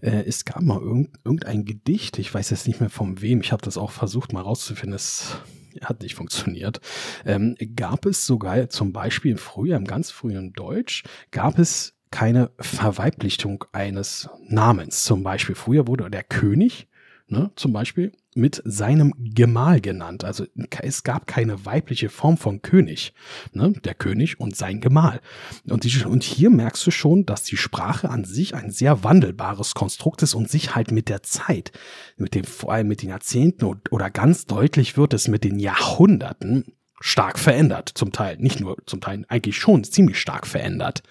äh, es gab mal irgend, irgendein Gedicht, ich weiß jetzt nicht mehr von wem, ich habe das auch versucht mal rauszufinden, es hat nicht funktioniert, ähm, gab es sogar zum Beispiel früher, im ganz frühen Deutsch, gab es keine Verweiblichung eines Namens. Zum Beispiel früher wurde der König ne, zum Beispiel mit seinem Gemahl genannt. Also es gab keine weibliche Form von König. Ne? Der König und sein Gemahl. Und, die, und hier merkst du schon, dass die Sprache an sich ein sehr wandelbares Konstrukt ist und sich halt mit der Zeit, mit dem, vor allem mit den Jahrzehnten oder ganz deutlich wird es mit den Jahrhunderten stark verändert. Zum Teil, nicht nur zum Teil, eigentlich schon ziemlich stark verändert.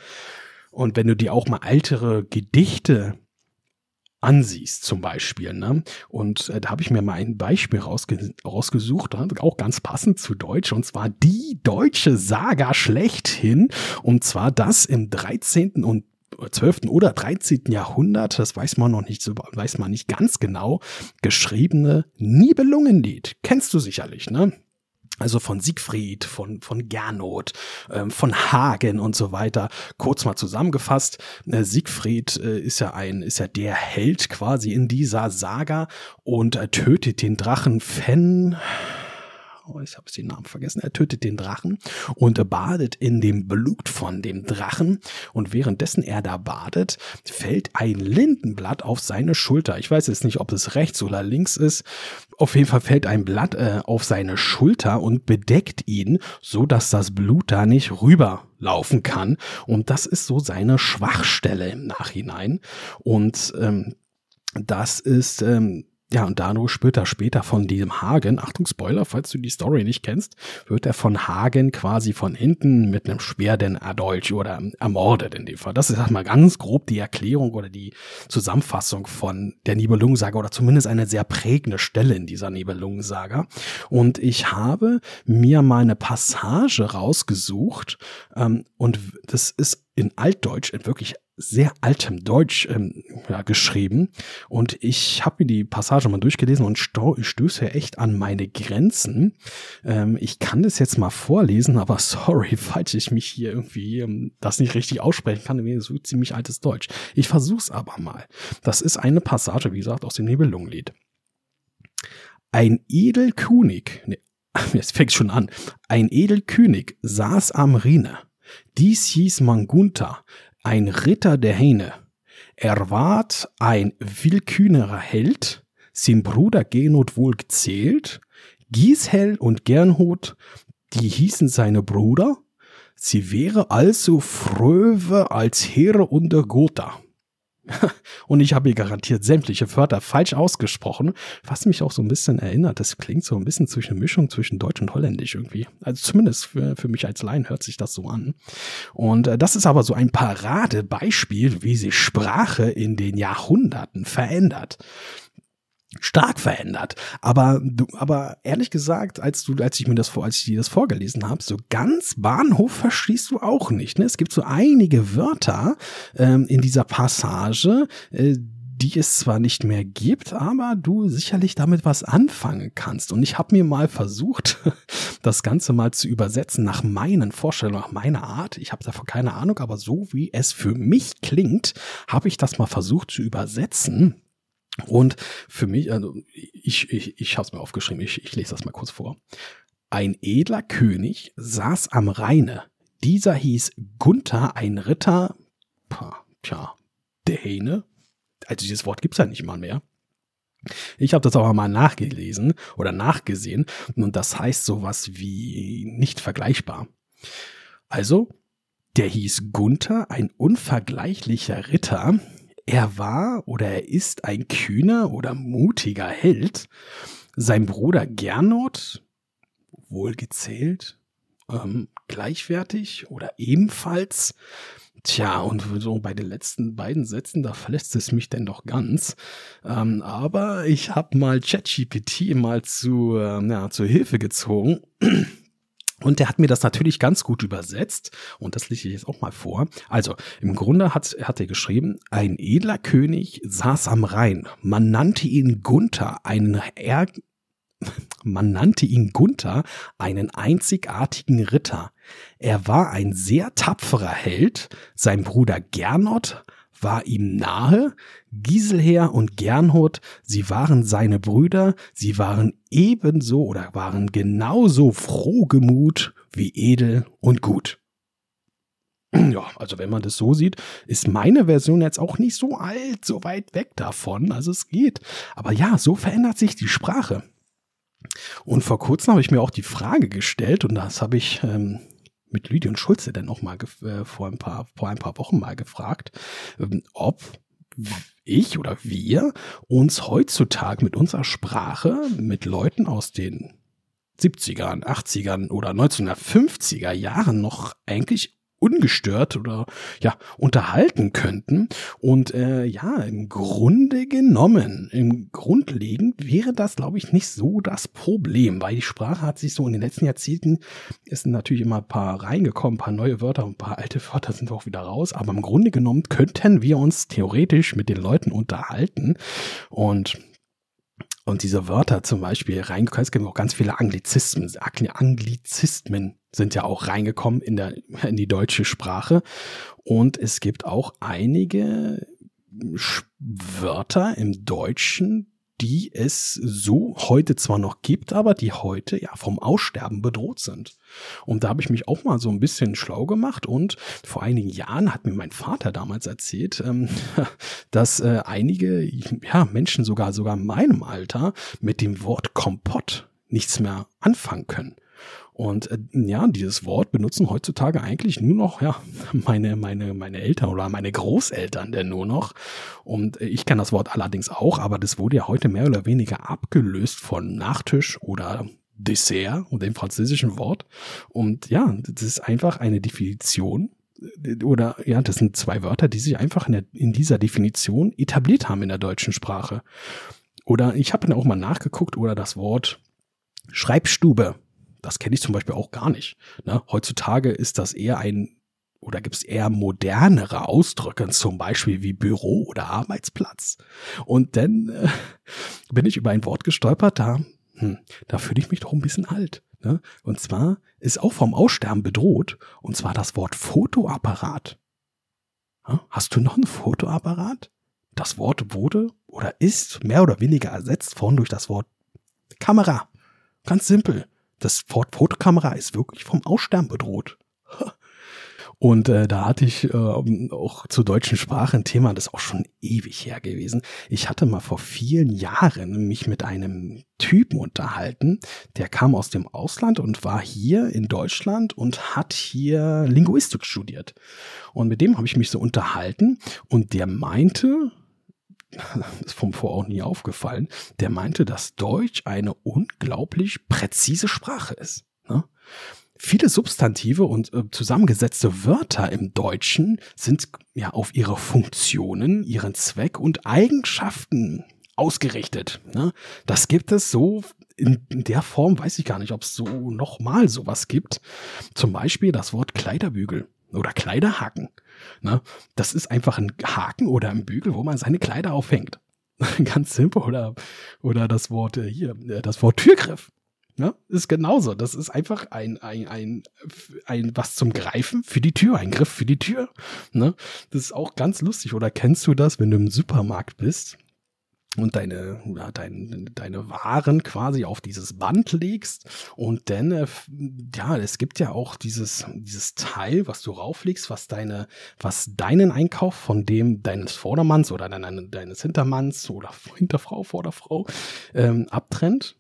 Und wenn du dir auch mal ältere Gedichte ansiehst zum Beispiel. Ne? Und äh, da habe ich mir mal ein Beispiel rausge rausgesucht, auch ganz passend zu Deutsch, und zwar die deutsche Saga schlechthin, und zwar das im 13. und 12. oder 13. Jahrhundert, das weiß man noch nicht so, weiß man nicht ganz genau, geschriebene Nibelungenlied. Kennst du sicherlich, ne? Also von Siegfried, von, von Gernot, ähm, von Hagen und so weiter. Kurz mal zusammengefasst, äh, Siegfried äh, ist ja ein, ist ja der Held quasi in dieser Saga und äh, tötet den Drachen Fenn ich habe den Namen vergessen, er tötet den Drachen und badet in dem Blut von dem Drachen und währenddessen er da badet, fällt ein Lindenblatt auf seine Schulter. Ich weiß jetzt nicht, ob es rechts oder links ist. Auf jeden Fall fällt ein Blatt äh, auf seine Schulter und bedeckt ihn, so dass das Blut da nicht rüberlaufen kann. Und das ist so seine Schwachstelle im Nachhinein. Und ähm, das ist ähm, ja, und dadurch später, später von diesem Hagen, Achtung Spoiler, falls du die Story nicht kennst, wird er von Hagen quasi von hinten mit einem Schwert denn erdolcht oder ermordet in dem Fall. Das ist sag mal ganz grob die Erklärung oder die Zusammenfassung von der Nibelungensaga oder zumindest eine sehr prägende Stelle in dieser Nibelungensaga. Und ich habe mir mal eine Passage rausgesucht ähm, und das ist in Altdeutsch, in wirklich sehr altem Deutsch ähm, ja, geschrieben. Und ich habe mir die Passage mal durchgelesen und stöße echt an meine Grenzen. Ähm, ich kann das jetzt mal vorlesen, aber <laughs> sorry, falls ich mich hier irgendwie ähm, das nicht richtig aussprechen kann, mir so ziemlich altes Deutsch. Ich versuch's aber mal. Das ist eine Passage, wie gesagt, aus dem Nibelungenlied. Ein Edelkönig, ne, <laughs> jetzt fängt schon an. Ein Edelkönig saß am Rhine. Dies hieß Mangunta, ein Ritter der Hähne. Er ward ein willkürnerer Held, sein Bruder Genot wohl gezählt, Gieshell und Gernhut, die hießen seine Bruder, sie wäre also fröwe als Heere unter Gotha. <laughs> Und ich habe hier garantiert sämtliche Wörter falsch ausgesprochen, was mich auch so ein bisschen erinnert. Das klingt so ein bisschen zwischen Mischung zwischen Deutsch und Holländisch irgendwie. Also zumindest für, für mich als Laien hört sich das so an. Und äh, das ist aber so ein Paradebeispiel, wie sich Sprache in den Jahrhunderten verändert stark verändert. Aber du, aber ehrlich gesagt, als du, als ich mir das vor, als ich dir das vorgelesen habe, so ganz Bahnhof verstehst du auch nicht. Ne? Es gibt so einige Wörter ähm, in dieser Passage, äh, die es zwar nicht mehr gibt, aber du sicherlich damit was anfangen kannst. Und ich habe mir mal versucht, <laughs> das Ganze mal zu übersetzen nach meinen Vorstellungen, nach meiner Art. Ich habe davon keine Ahnung, aber so wie es für mich klingt, habe ich das mal versucht zu übersetzen. Und für mich, also ich, ich, ich habe es mir aufgeschrieben, ich, ich lese das mal kurz vor. Ein edler König saß am Rheine. Dieser hieß Gunther, ein Ritter, tja, der Hähne. Also dieses Wort gibt's ja nicht mal mehr. Ich habe das aber mal nachgelesen oder nachgesehen und das heißt sowas wie nicht vergleichbar. Also, der hieß Gunther, ein unvergleichlicher Ritter, er war oder er ist ein kühner oder mutiger Held. Sein Bruder Gernot, wohlgezählt, ähm, gleichwertig oder ebenfalls. Tja, und so bei den letzten beiden Sätzen, da verlässt es mich denn doch ganz. Ähm, aber ich habe mal ChatGPT mal zu, äh, ja, zur Hilfe gezogen. Und der hat mir das natürlich ganz gut übersetzt und das lese ich jetzt auch mal vor. Also im Grunde hat, hat er geschrieben, ein edler König saß am Rhein. Man nannte ihn Gunther, einen er man nannte ihn Gunther, einen einzigartigen Ritter. Er war ein sehr tapferer Held. Sein Bruder Gernot war ihm nahe. Giselher und Gernot, sie waren seine Brüder, sie waren ebenso oder waren genauso frohgemut wie edel und gut. Ja, also wenn man das so sieht, ist meine Version jetzt auch nicht so alt, so weit weg davon. Also es geht. Aber ja, so verändert sich die Sprache. Und vor kurzem habe ich mir auch die Frage gestellt, und das habe ich ähm, mit Lydion Schulze dann noch mal äh, vor ein paar vor ein paar Wochen mal gefragt, ähm, ob ich oder wir uns heutzutage mit unserer Sprache mit Leuten aus den 70ern, 80ern oder 1950er Jahren noch eigentlich ungestört oder ja unterhalten könnten. Und äh, ja, im Grunde genommen, im Grundlegend wäre das, glaube ich, nicht so das Problem, weil die Sprache hat sich so in den letzten Jahrzehnten ist natürlich immer ein paar reingekommen, ein paar neue Wörter, ein paar alte Wörter sind auch wieder raus. Aber im Grunde genommen könnten wir uns theoretisch mit den Leuten unterhalten und und diese Wörter zum Beispiel reingekommen, es gibt auch ganz viele Anglizismen, Anglizismen sind ja auch reingekommen in, der, in die deutsche Sprache. Und es gibt auch einige Wörter im Deutschen, die es so heute zwar noch gibt, aber die heute ja vom Aussterben bedroht sind. Und da habe ich mich auch mal so ein bisschen schlau gemacht und vor einigen Jahren hat mir mein Vater damals erzählt, ähm, <laughs> dass äh, einige ja, Menschen sogar sogar in meinem Alter mit dem Wort Kompott nichts mehr anfangen können. Und äh, ja, dieses Wort benutzen heutzutage eigentlich nur noch, ja, meine, meine, meine Eltern oder meine Großeltern denn nur noch. Und äh, ich kenne das Wort allerdings auch, aber das wurde ja heute mehr oder weniger abgelöst von Nachtisch oder Dessert und dem französischen Wort. Und ja, das ist einfach eine Definition äh, oder ja, das sind zwei Wörter, die sich einfach in, der, in dieser Definition etabliert haben in der deutschen Sprache. Oder ich habe auch mal nachgeguckt, oder das Wort Schreibstube das kenne ich zum Beispiel auch gar nicht. Ne? Heutzutage ist das eher ein oder gibt es eher modernere Ausdrücke, zum Beispiel wie Büro oder Arbeitsplatz. Und dann äh, <laughs> bin ich über ein Wort gestolpert, da, hm, da fühle ich mich doch ein bisschen alt. Ne? Und zwar ist auch vom Aussterben bedroht, und zwar das Wort Fotoapparat. Ja? Hast du noch einen Fotoapparat? Das Wort wurde oder ist mehr oder weniger ersetzt worden durch das Wort Kamera. Ganz simpel das Wort Fotokamera ist wirklich vom Aussterben bedroht. <laughs> Und äh, da hatte ich äh, auch zur deutschen Sprache ein Thema, das ist auch schon ewig her gewesen. Ich hatte mal vor vielen Jahren mich mit einem Typen unterhalten, der kam aus dem Ausland und war hier in Deutschland und hat hier Linguistik studiert. Und mit dem habe ich mich so unterhalten und der meinte, ist vom Vor auch nie aufgefallen, der meinte, dass Deutsch eine unglaublich präzise Sprache ist. Ne? Viele Substantive und äh, zusammengesetzte Wörter im Deutschen sind ja auf ihre Funktionen, ihren Zweck und Eigenschaften ausgerichtet. Ne? Das gibt es so in, in der Form, weiß ich gar nicht, ob es so nochmal sowas gibt. Zum Beispiel das Wort Kleiderbügel oder Kleiderhaken. Ne? Das ist einfach ein Haken oder ein Bügel, wo man seine Kleider aufhängt. <laughs> Ganz simpel. Oder, oder das Wort äh, hier, äh, das Wort Türgriff. Ne? Ist genauso. Das ist einfach ein, ein, ein, ein was zum Greifen für die Tür, ein Griff für die Tür. Ne? Das ist auch ganz lustig. Oder kennst du das, wenn du im Supermarkt bist und deine, ja, dein, deine Waren quasi auf dieses Band legst und dann, äh, ja, es gibt ja auch dieses, dieses Teil, was du rauflegst, was deine, was deinen Einkauf von dem deines Vordermanns oder deine, deines Hintermanns oder <laughs> Hinterfrau, Vorderfrau ähm, abtrennt.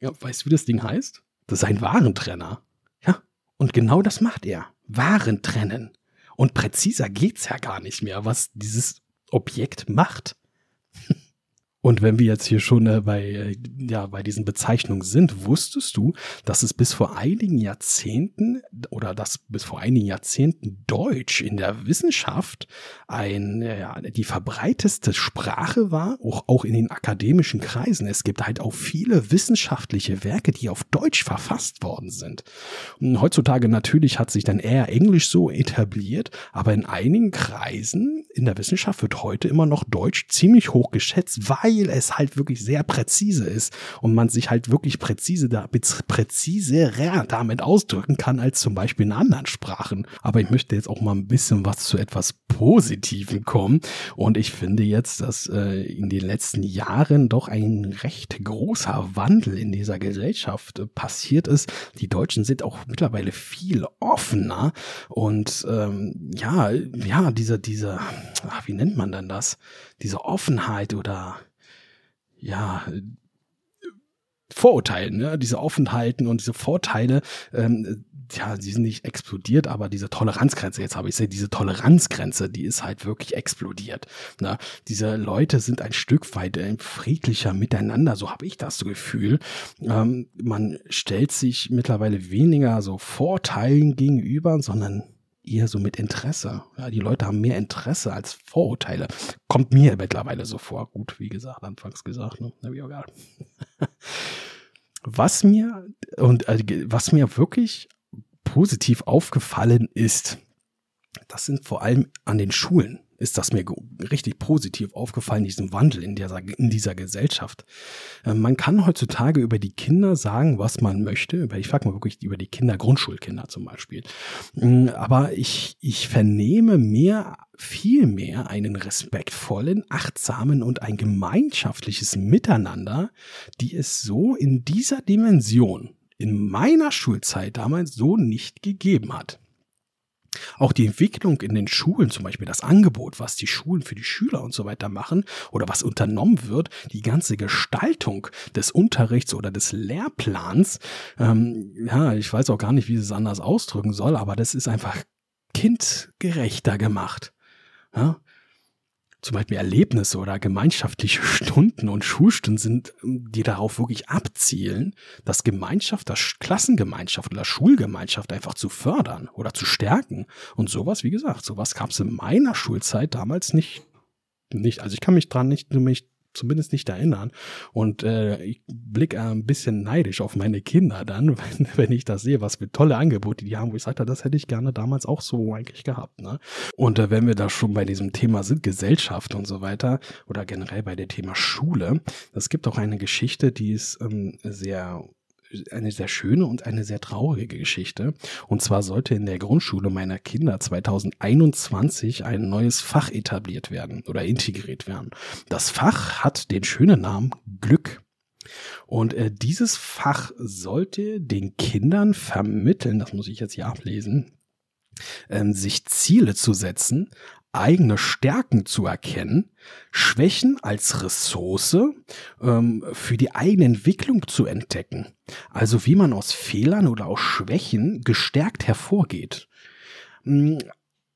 Ja, weißt du, wie das Ding heißt? Das ist ein Warentrenner. Ja, und genau das macht er. Waren trennen. Und präziser geht's ja gar nicht mehr, was dieses Objekt macht. <laughs> Und wenn wir jetzt hier schon äh, bei, äh, ja, bei diesen Bezeichnungen sind, wusstest du, dass es bis vor einigen Jahrzehnten oder dass bis vor einigen Jahrzehnten Deutsch in der Wissenschaft ein, ja, die verbreiteste Sprache war, auch, auch in den akademischen Kreisen. Es gibt halt auch viele wissenschaftliche Werke, die auf Deutsch verfasst worden sind. Und heutzutage natürlich hat sich dann eher Englisch so etabliert, aber in einigen Kreisen in der Wissenschaft wird heute immer noch Deutsch ziemlich hoch geschätzt, weil weil es halt wirklich sehr präzise ist und man sich halt wirklich präzise da, präziserer damit ausdrücken kann als zum Beispiel in anderen Sprachen. Aber ich möchte jetzt auch mal ein bisschen was zu etwas Positiven kommen und ich finde jetzt, dass äh, in den letzten Jahren doch ein recht großer Wandel in dieser Gesellschaft äh, passiert ist. Die Deutschen sind auch mittlerweile viel offener und ähm, ja, ja, diese, diese, ach, wie nennt man denn das? Diese Offenheit oder ja, Vorurteilen, ne? diese Offenheiten und diese Vorteile, ähm, ja, die sind nicht explodiert, aber diese Toleranzgrenze, jetzt habe ich sie, diese Toleranzgrenze, die ist halt wirklich explodiert. Ne? Diese Leute sind ein Stück weit äh, friedlicher miteinander, so habe ich das Gefühl. Ähm, man stellt sich mittlerweile weniger so Vorteilen gegenüber, sondern eher so mit Interesse. Ja, die Leute haben mehr Interesse als Vorurteile. Kommt mir mittlerweile so vor. Gut, wie gesagt, anfangs gesagt, ne? Was mir und äh, was mir wirklich positiv aufgefallen ist, das sind vor allem an den Schulen ist das mir richtig positiv aufgefallen, diesem Wandel in dieser, in dieser Gesellschaft. Ähm, man kann heutzutage über die Kinder sagen, was man möchte. Ich frage mal wirklich über die Kinder, Grundschulkinder zum Beispiel. Mm, aber ich, ich vernehme mehr, viel mehr einen respektvollen, achtsamen und ein gemeinschaftliches Miteinander, die es so in dieser Dimension in meiner Schulzeit damals so nicht gegeben hat. Auch die Entwicklung in den Schulen, zum Beispiel das Angebot, was die Schulen für die Schüler und so weiter machen oder was unternommen wird, die ganze Gestaltung des Unterrichts oder des Lehrplans, ähm, ja, ich weiß auch gar nicht, wie es anders ausdrücken soll, aber das ist einfach kindgerechter gemacht. Ja? Zum Beispiel Erlebnisse oder gemeinschaftliche Stunden und Schulstunden sind, die darauf wirklich abzielen, das Gemeinschaft, das Klassengemeinschaft oder Schulgemeinschaft einfach zu fördern oder zu stärken. Und sowas, wie gesagt, sowas gab es in meiner Schulzeit damals nicht. Nicht, also ich kann mich dran nicht, mich zumindest nicht erinnern. Und äh, ich blicke ein bisschen neidisch auf meine Kinder dann, <laughs> wenn, wenn ich das sehe, was für tolle Angebote die haben, wo ich sagte, das hätte ich gerne damals auch so eigentlich gehabt. Ne? Und äh, wenn wir da schon bei diesem Thema sind, Gesellschaft und so weiter, oder generell bei dem Thema Schule, es gibt auch eine Geschichte, die ist ähm, sehr eine sehr schöne und eine sehr traurige Geschichte. Und zwar sollte in der Grundschule meiner Kinder 2021 ein neues Fach etabliert werden oder integriert werden. Das Fach hat den schönen Namen Glück. Und äh, dieses Fach sollte den Kindern vermitteln, das muss ich jetzt hier ablesen, ähm, sich Ziele zu setzen, eigene Stärken zu erkennen, Schwächen als Ressource ähm, für die eigene Entwicklung zu entdecken. Also wie man aus Fehlern oder aus Schwächen gestärkt hervorgeht. Ähm,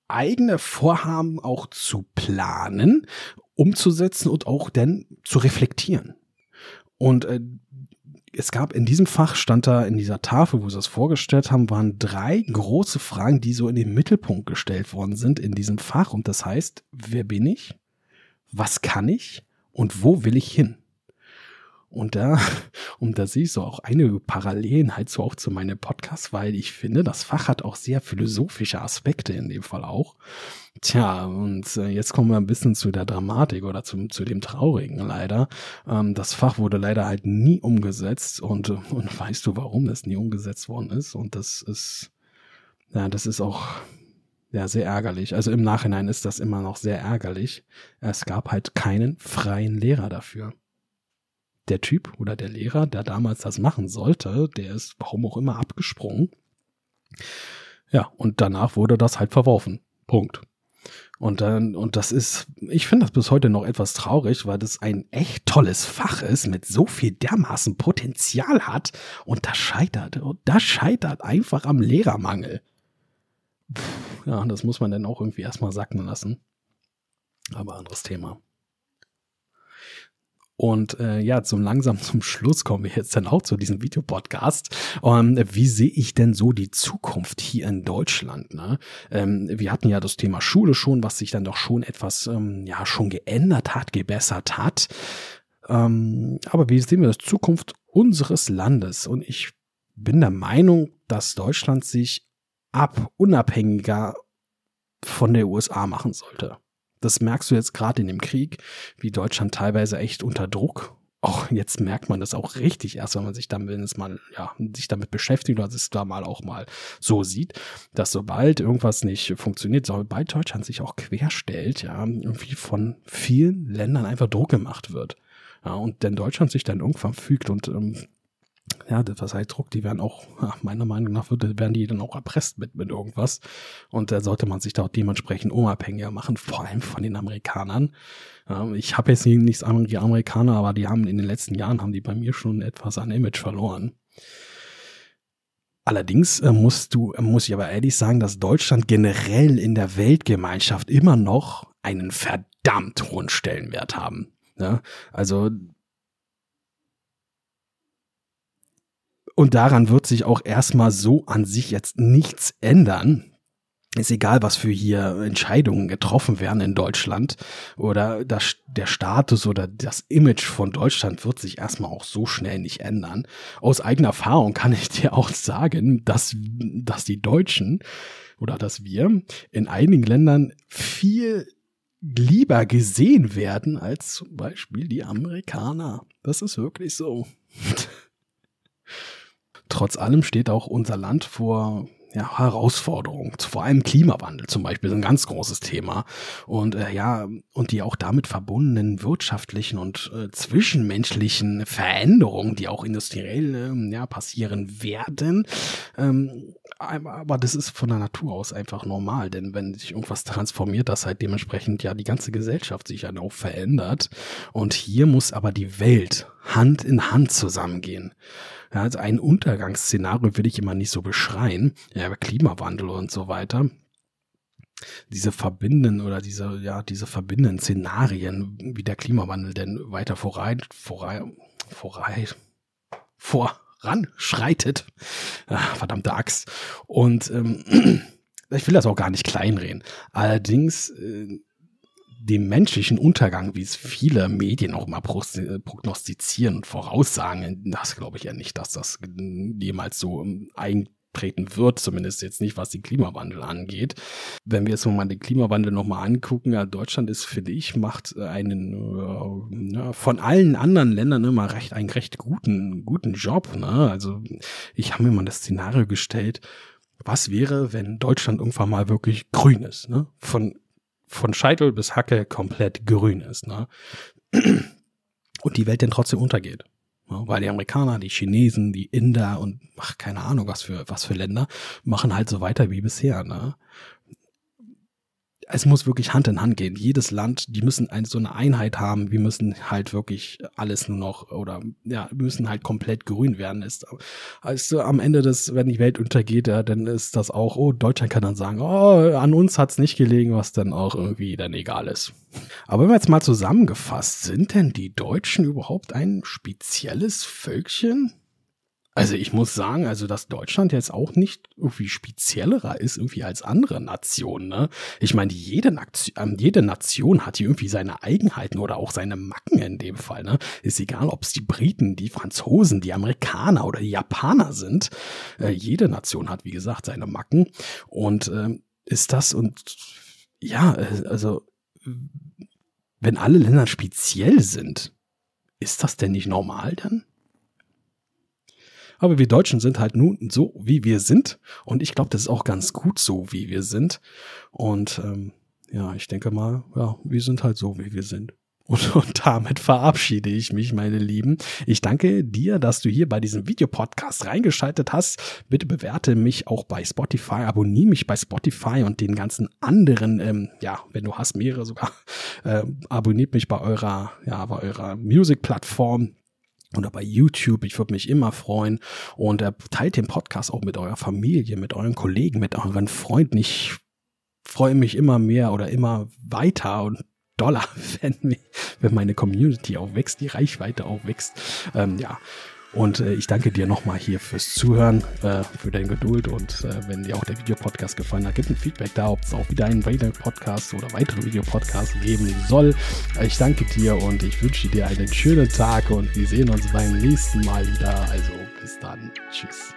eigene Vorhaben auch zu planen, umzusetzen und auch dann zu reflektieren. Und äh, es gab in diesem Fach, stand da in dieser Tafel, wo sie das vorgestellt haben, waren drei große Fragen, die so in den Mittelpunkt gestellt worden sind in diesem Fach. Und das heißt, wer bin ich? Was kann ich? Und wo will ich hin? Und da, und <laughs> da sehe ich so auch einige Parallelen halt so auch zu meinem Podcast, weil ich finde, das Fach hat auch sehr philosophische Aspekte in dem Fall auch. Tja, und äh, jetzt kommen wir ein bisschen zu der Dramatik oder zum, zu dem Traurigen leider. Ähm, das Fach wurde leider halt nie umgesetzt und, und weißt du, warum es nie umgesetzt worden ist? Und das ist, ja, das ist auch, ja, sehr ärgerlich. Also im Nachhinein ist das immer noch sehr ärgerlich. Es gab halt keinen freien Lehrer dafür der Typ oder der Lehrer, der damals das machen sollte, der ist warum auch immer abgesprungen. Ja, und danach wurde das halt verworfen. Punkt. Und dann, und das ist, ich finde das bis heute noch etwas traurig, weil das ein echt tolles Fach ist, mit so viel dermaßen Potenzial hat und das scheitert. Und das scheitert einfach am Lehrermangel. Puh, ja, das muss man dann auch irgendwie erstmal sacken lassen. Aber anderes Thema. Und äh, ja, zum langsam zum Schluss kommen wir jetzt dann auch zu diesem Videopodcast. Ähm, wie sehe ich denn so die Zukunft hier in Deutschland? Ne? Ähm, wir hatten ja das Thema Schule schon, was sich dann doch schon etwas ähm, ja schon geändert hat, gebessert hat. Ähm, aber wie sehen wir das Zukunft unseres Landes? Und ich bin der Meinung, dass Deutschland sich ab unabhängiger von der USA machen sollte. Das merkst du jetzt gerade in dem Krieg, wie Deutschland teilweise echt unter Druck. Auch jetzt merkt man das auch richtig erst, wenn man sich dann, wenn es mal, ja, sich damit beschäftigt oder es da mal auch mal so sieht, dass sobald irgendwas nicht funktioniert, sobald Deutschland sich auch querstellt, ja, irgendwie von vielen Ländern einfach Druck gemacht wird. Ja, und denn Deutschland sich dann irgendwann fügt und ähm, ja, das heißt Druck, die werden auch, meiner Meinung nach, werden die dann auch erpresst mit, mit irgendwas. Und da sollte man sich da auch dementsprechend unabhängiger machen, vor allem von den Amerikanern. Ich habe jetzt nichts an die Amerikaner, aber die haben in den letzten Jahren, haben die bei mir schon etwas an Image verloren. Allerdings äh, musst du, äh, muss ich aber ehrlich sagen, dass Deutschland generell in der Weltgemeinschaft immer noch einen verdammt hohen Stellenwert haben. Ja, also Und daran wird sich auch erstmal so an sich jetzt nichts ändern. Ist egal, was für hier Entscheidungen getroffen werden in Deutschland oder das, der Status oder das Image von Deutschland wird sich erstmal auch so schnell nicht ändern. Aus eigener Erfahrung kann ich <laughs> dir auch sagen, dass, dass die Deutschen oder dass wir in einigen Ländern viel lieber gesehen werden als zum Beispiel die Amerikaner. Das ist wirklich so. <laughs> Trotz allem steht auch unser Land vor ja, Herausforderungen, vor allem Klimawandel zum Beispiel, ist ein ganz großes Thema. Und äh, ja, und die auch damit verbundenen wirtschaftlichen und äh, zwischenmenschlichen Veränderungen, die auch industriell äh, ja, passieren werden. Ähm, aber das ist von der Natur aus einfach normal, denn wenn sich irgendwas transformiert, dass halt dementsprechend ja die ganze Gesellschaft sich dann auch verändert. Und hier muss aber die Welt Hand in Hand zusammengehen. Ja, also ein Untergangsszenario will ich immer nicht so beschreien, ja, Klimawandel und so weiter. Diese verbindenden oder diese, ja, diese verbindenden Szenarien, wie der Klimawandel denn weiter voran, voran, voran, voranschreitet. Ach, verdammte Axt. Und ähm, <clears throat> ich will das auch gar nicht kleinreden. Allerdings äh, dem menschlichen Untergang, wie es viele Medien auch mal prognostizieren und voraussagen, das glaube ich ja nicht, dass das jemals so ähm, eintreten wird, zumindest jetzt nicht, was den Klimawandel angeht. Wenn wir jetzt mal den Klimawandel nochmal angucken, ja, Deutschland ist, finde ich, macht einen äh, von allen anderen Ländern immer recht, einen recht guten, guten Job. Ne? Also ich habe mir mal das Szenario gestellt, was wäre, wenn Deutschland irgendwann mal wirklich grün ist, ne? Von von Scheitel bis Hacke komplett grün ist, ne? <clears throat> Und die Welt dann trotzdem untergeht. Ne? Weil die Amerikaner, die Chinesen, die Inder und ach, keine Ahnung, was für, was für Länder, machen halt so weiter wie bisher, ne? Es muss wirklich Hand in Hand gehen. Jedes Land, die müssen eine, so eine Einheit haben. Wir müssen halt wirklich alles nur noch oder ja, müssen halt komplett grün werden. Ist also am Ende des, wenn die Welt untergeht, ja, dann ist das auch, oh, Deutschland kann dann sagen, oh, an uns hat's nicht gelegen, was dann auch irgendwie dann egal ist. Aber wenn wir jetzt mal zusammengefasst, sind denn die Deutschen überhaupt ein spezielles Völkchen? Also ich muss sagen, also dass Deutschland jetzt auch nicht irgendwie speziellerer ist irgendwie als andere Nationen. Ne? Ich meine, jede, Nation, ähm, jede Nation hat hier irgendwie seine Eigenheiten oder auch seine Macken in dem Fall. Ne? Ist egal, ob es die Briten, die Franzosen, die Amerikaner oder die Japaner sind. Äh, jede Nation hat, wie gesagt, seine Macken. Und äh, ist das und ja, äh, also wenn alle Länder speziell sind, ist das denn nicht normal dann? Aber wir Deutschen sind halt nun so, wie wir sind. Und ich glaube, das ist auch ganz gut so, wie wir sind. Und ähm, ja, ich denke mal, ja, wir sind halt so, wie wir sind. <laughs> Und, und, damit verabschiede ich mich, meine Lieben. Ich danke dir, dass du hier bei diesem Videopodcast reingeschaltet hast. Bitte bewerte mich auch bei Spotify, abonniere mich bei Spotify und den ganzen anderen, ähm, ja, wenn du hast mehrere sogar, <laughs> äh, abonniert mich bei eurer, ja, bei eurer Music-Plattform oder bei YouTube. Ich würde mich immer freuen. Und äh, teilt den Podcast auch mit eurer Familie, mit euren Kollegen, mit euren Freunden. Ich freue mich immer mehr oder immer weiter und doller, <laughs> wenn, wenn meine Community auch wächst, die Reichweite auch wächst. Ähm, ja. Und äh, ich danke dir nochmal hier fürs Zuhören, äh, für deine Geduld und äh, wenn dir auch der Videopodcast gefallen hat, gib ein Feedback da, ob es auch wieder einen weiteren Podcast oder weitere Videopodcasts geben soll. Ich danke dir und ich wünsche dir einen schönen Tag und wir sehen uns beim nächsten Mal wieder. Also bis dann. Tschüss.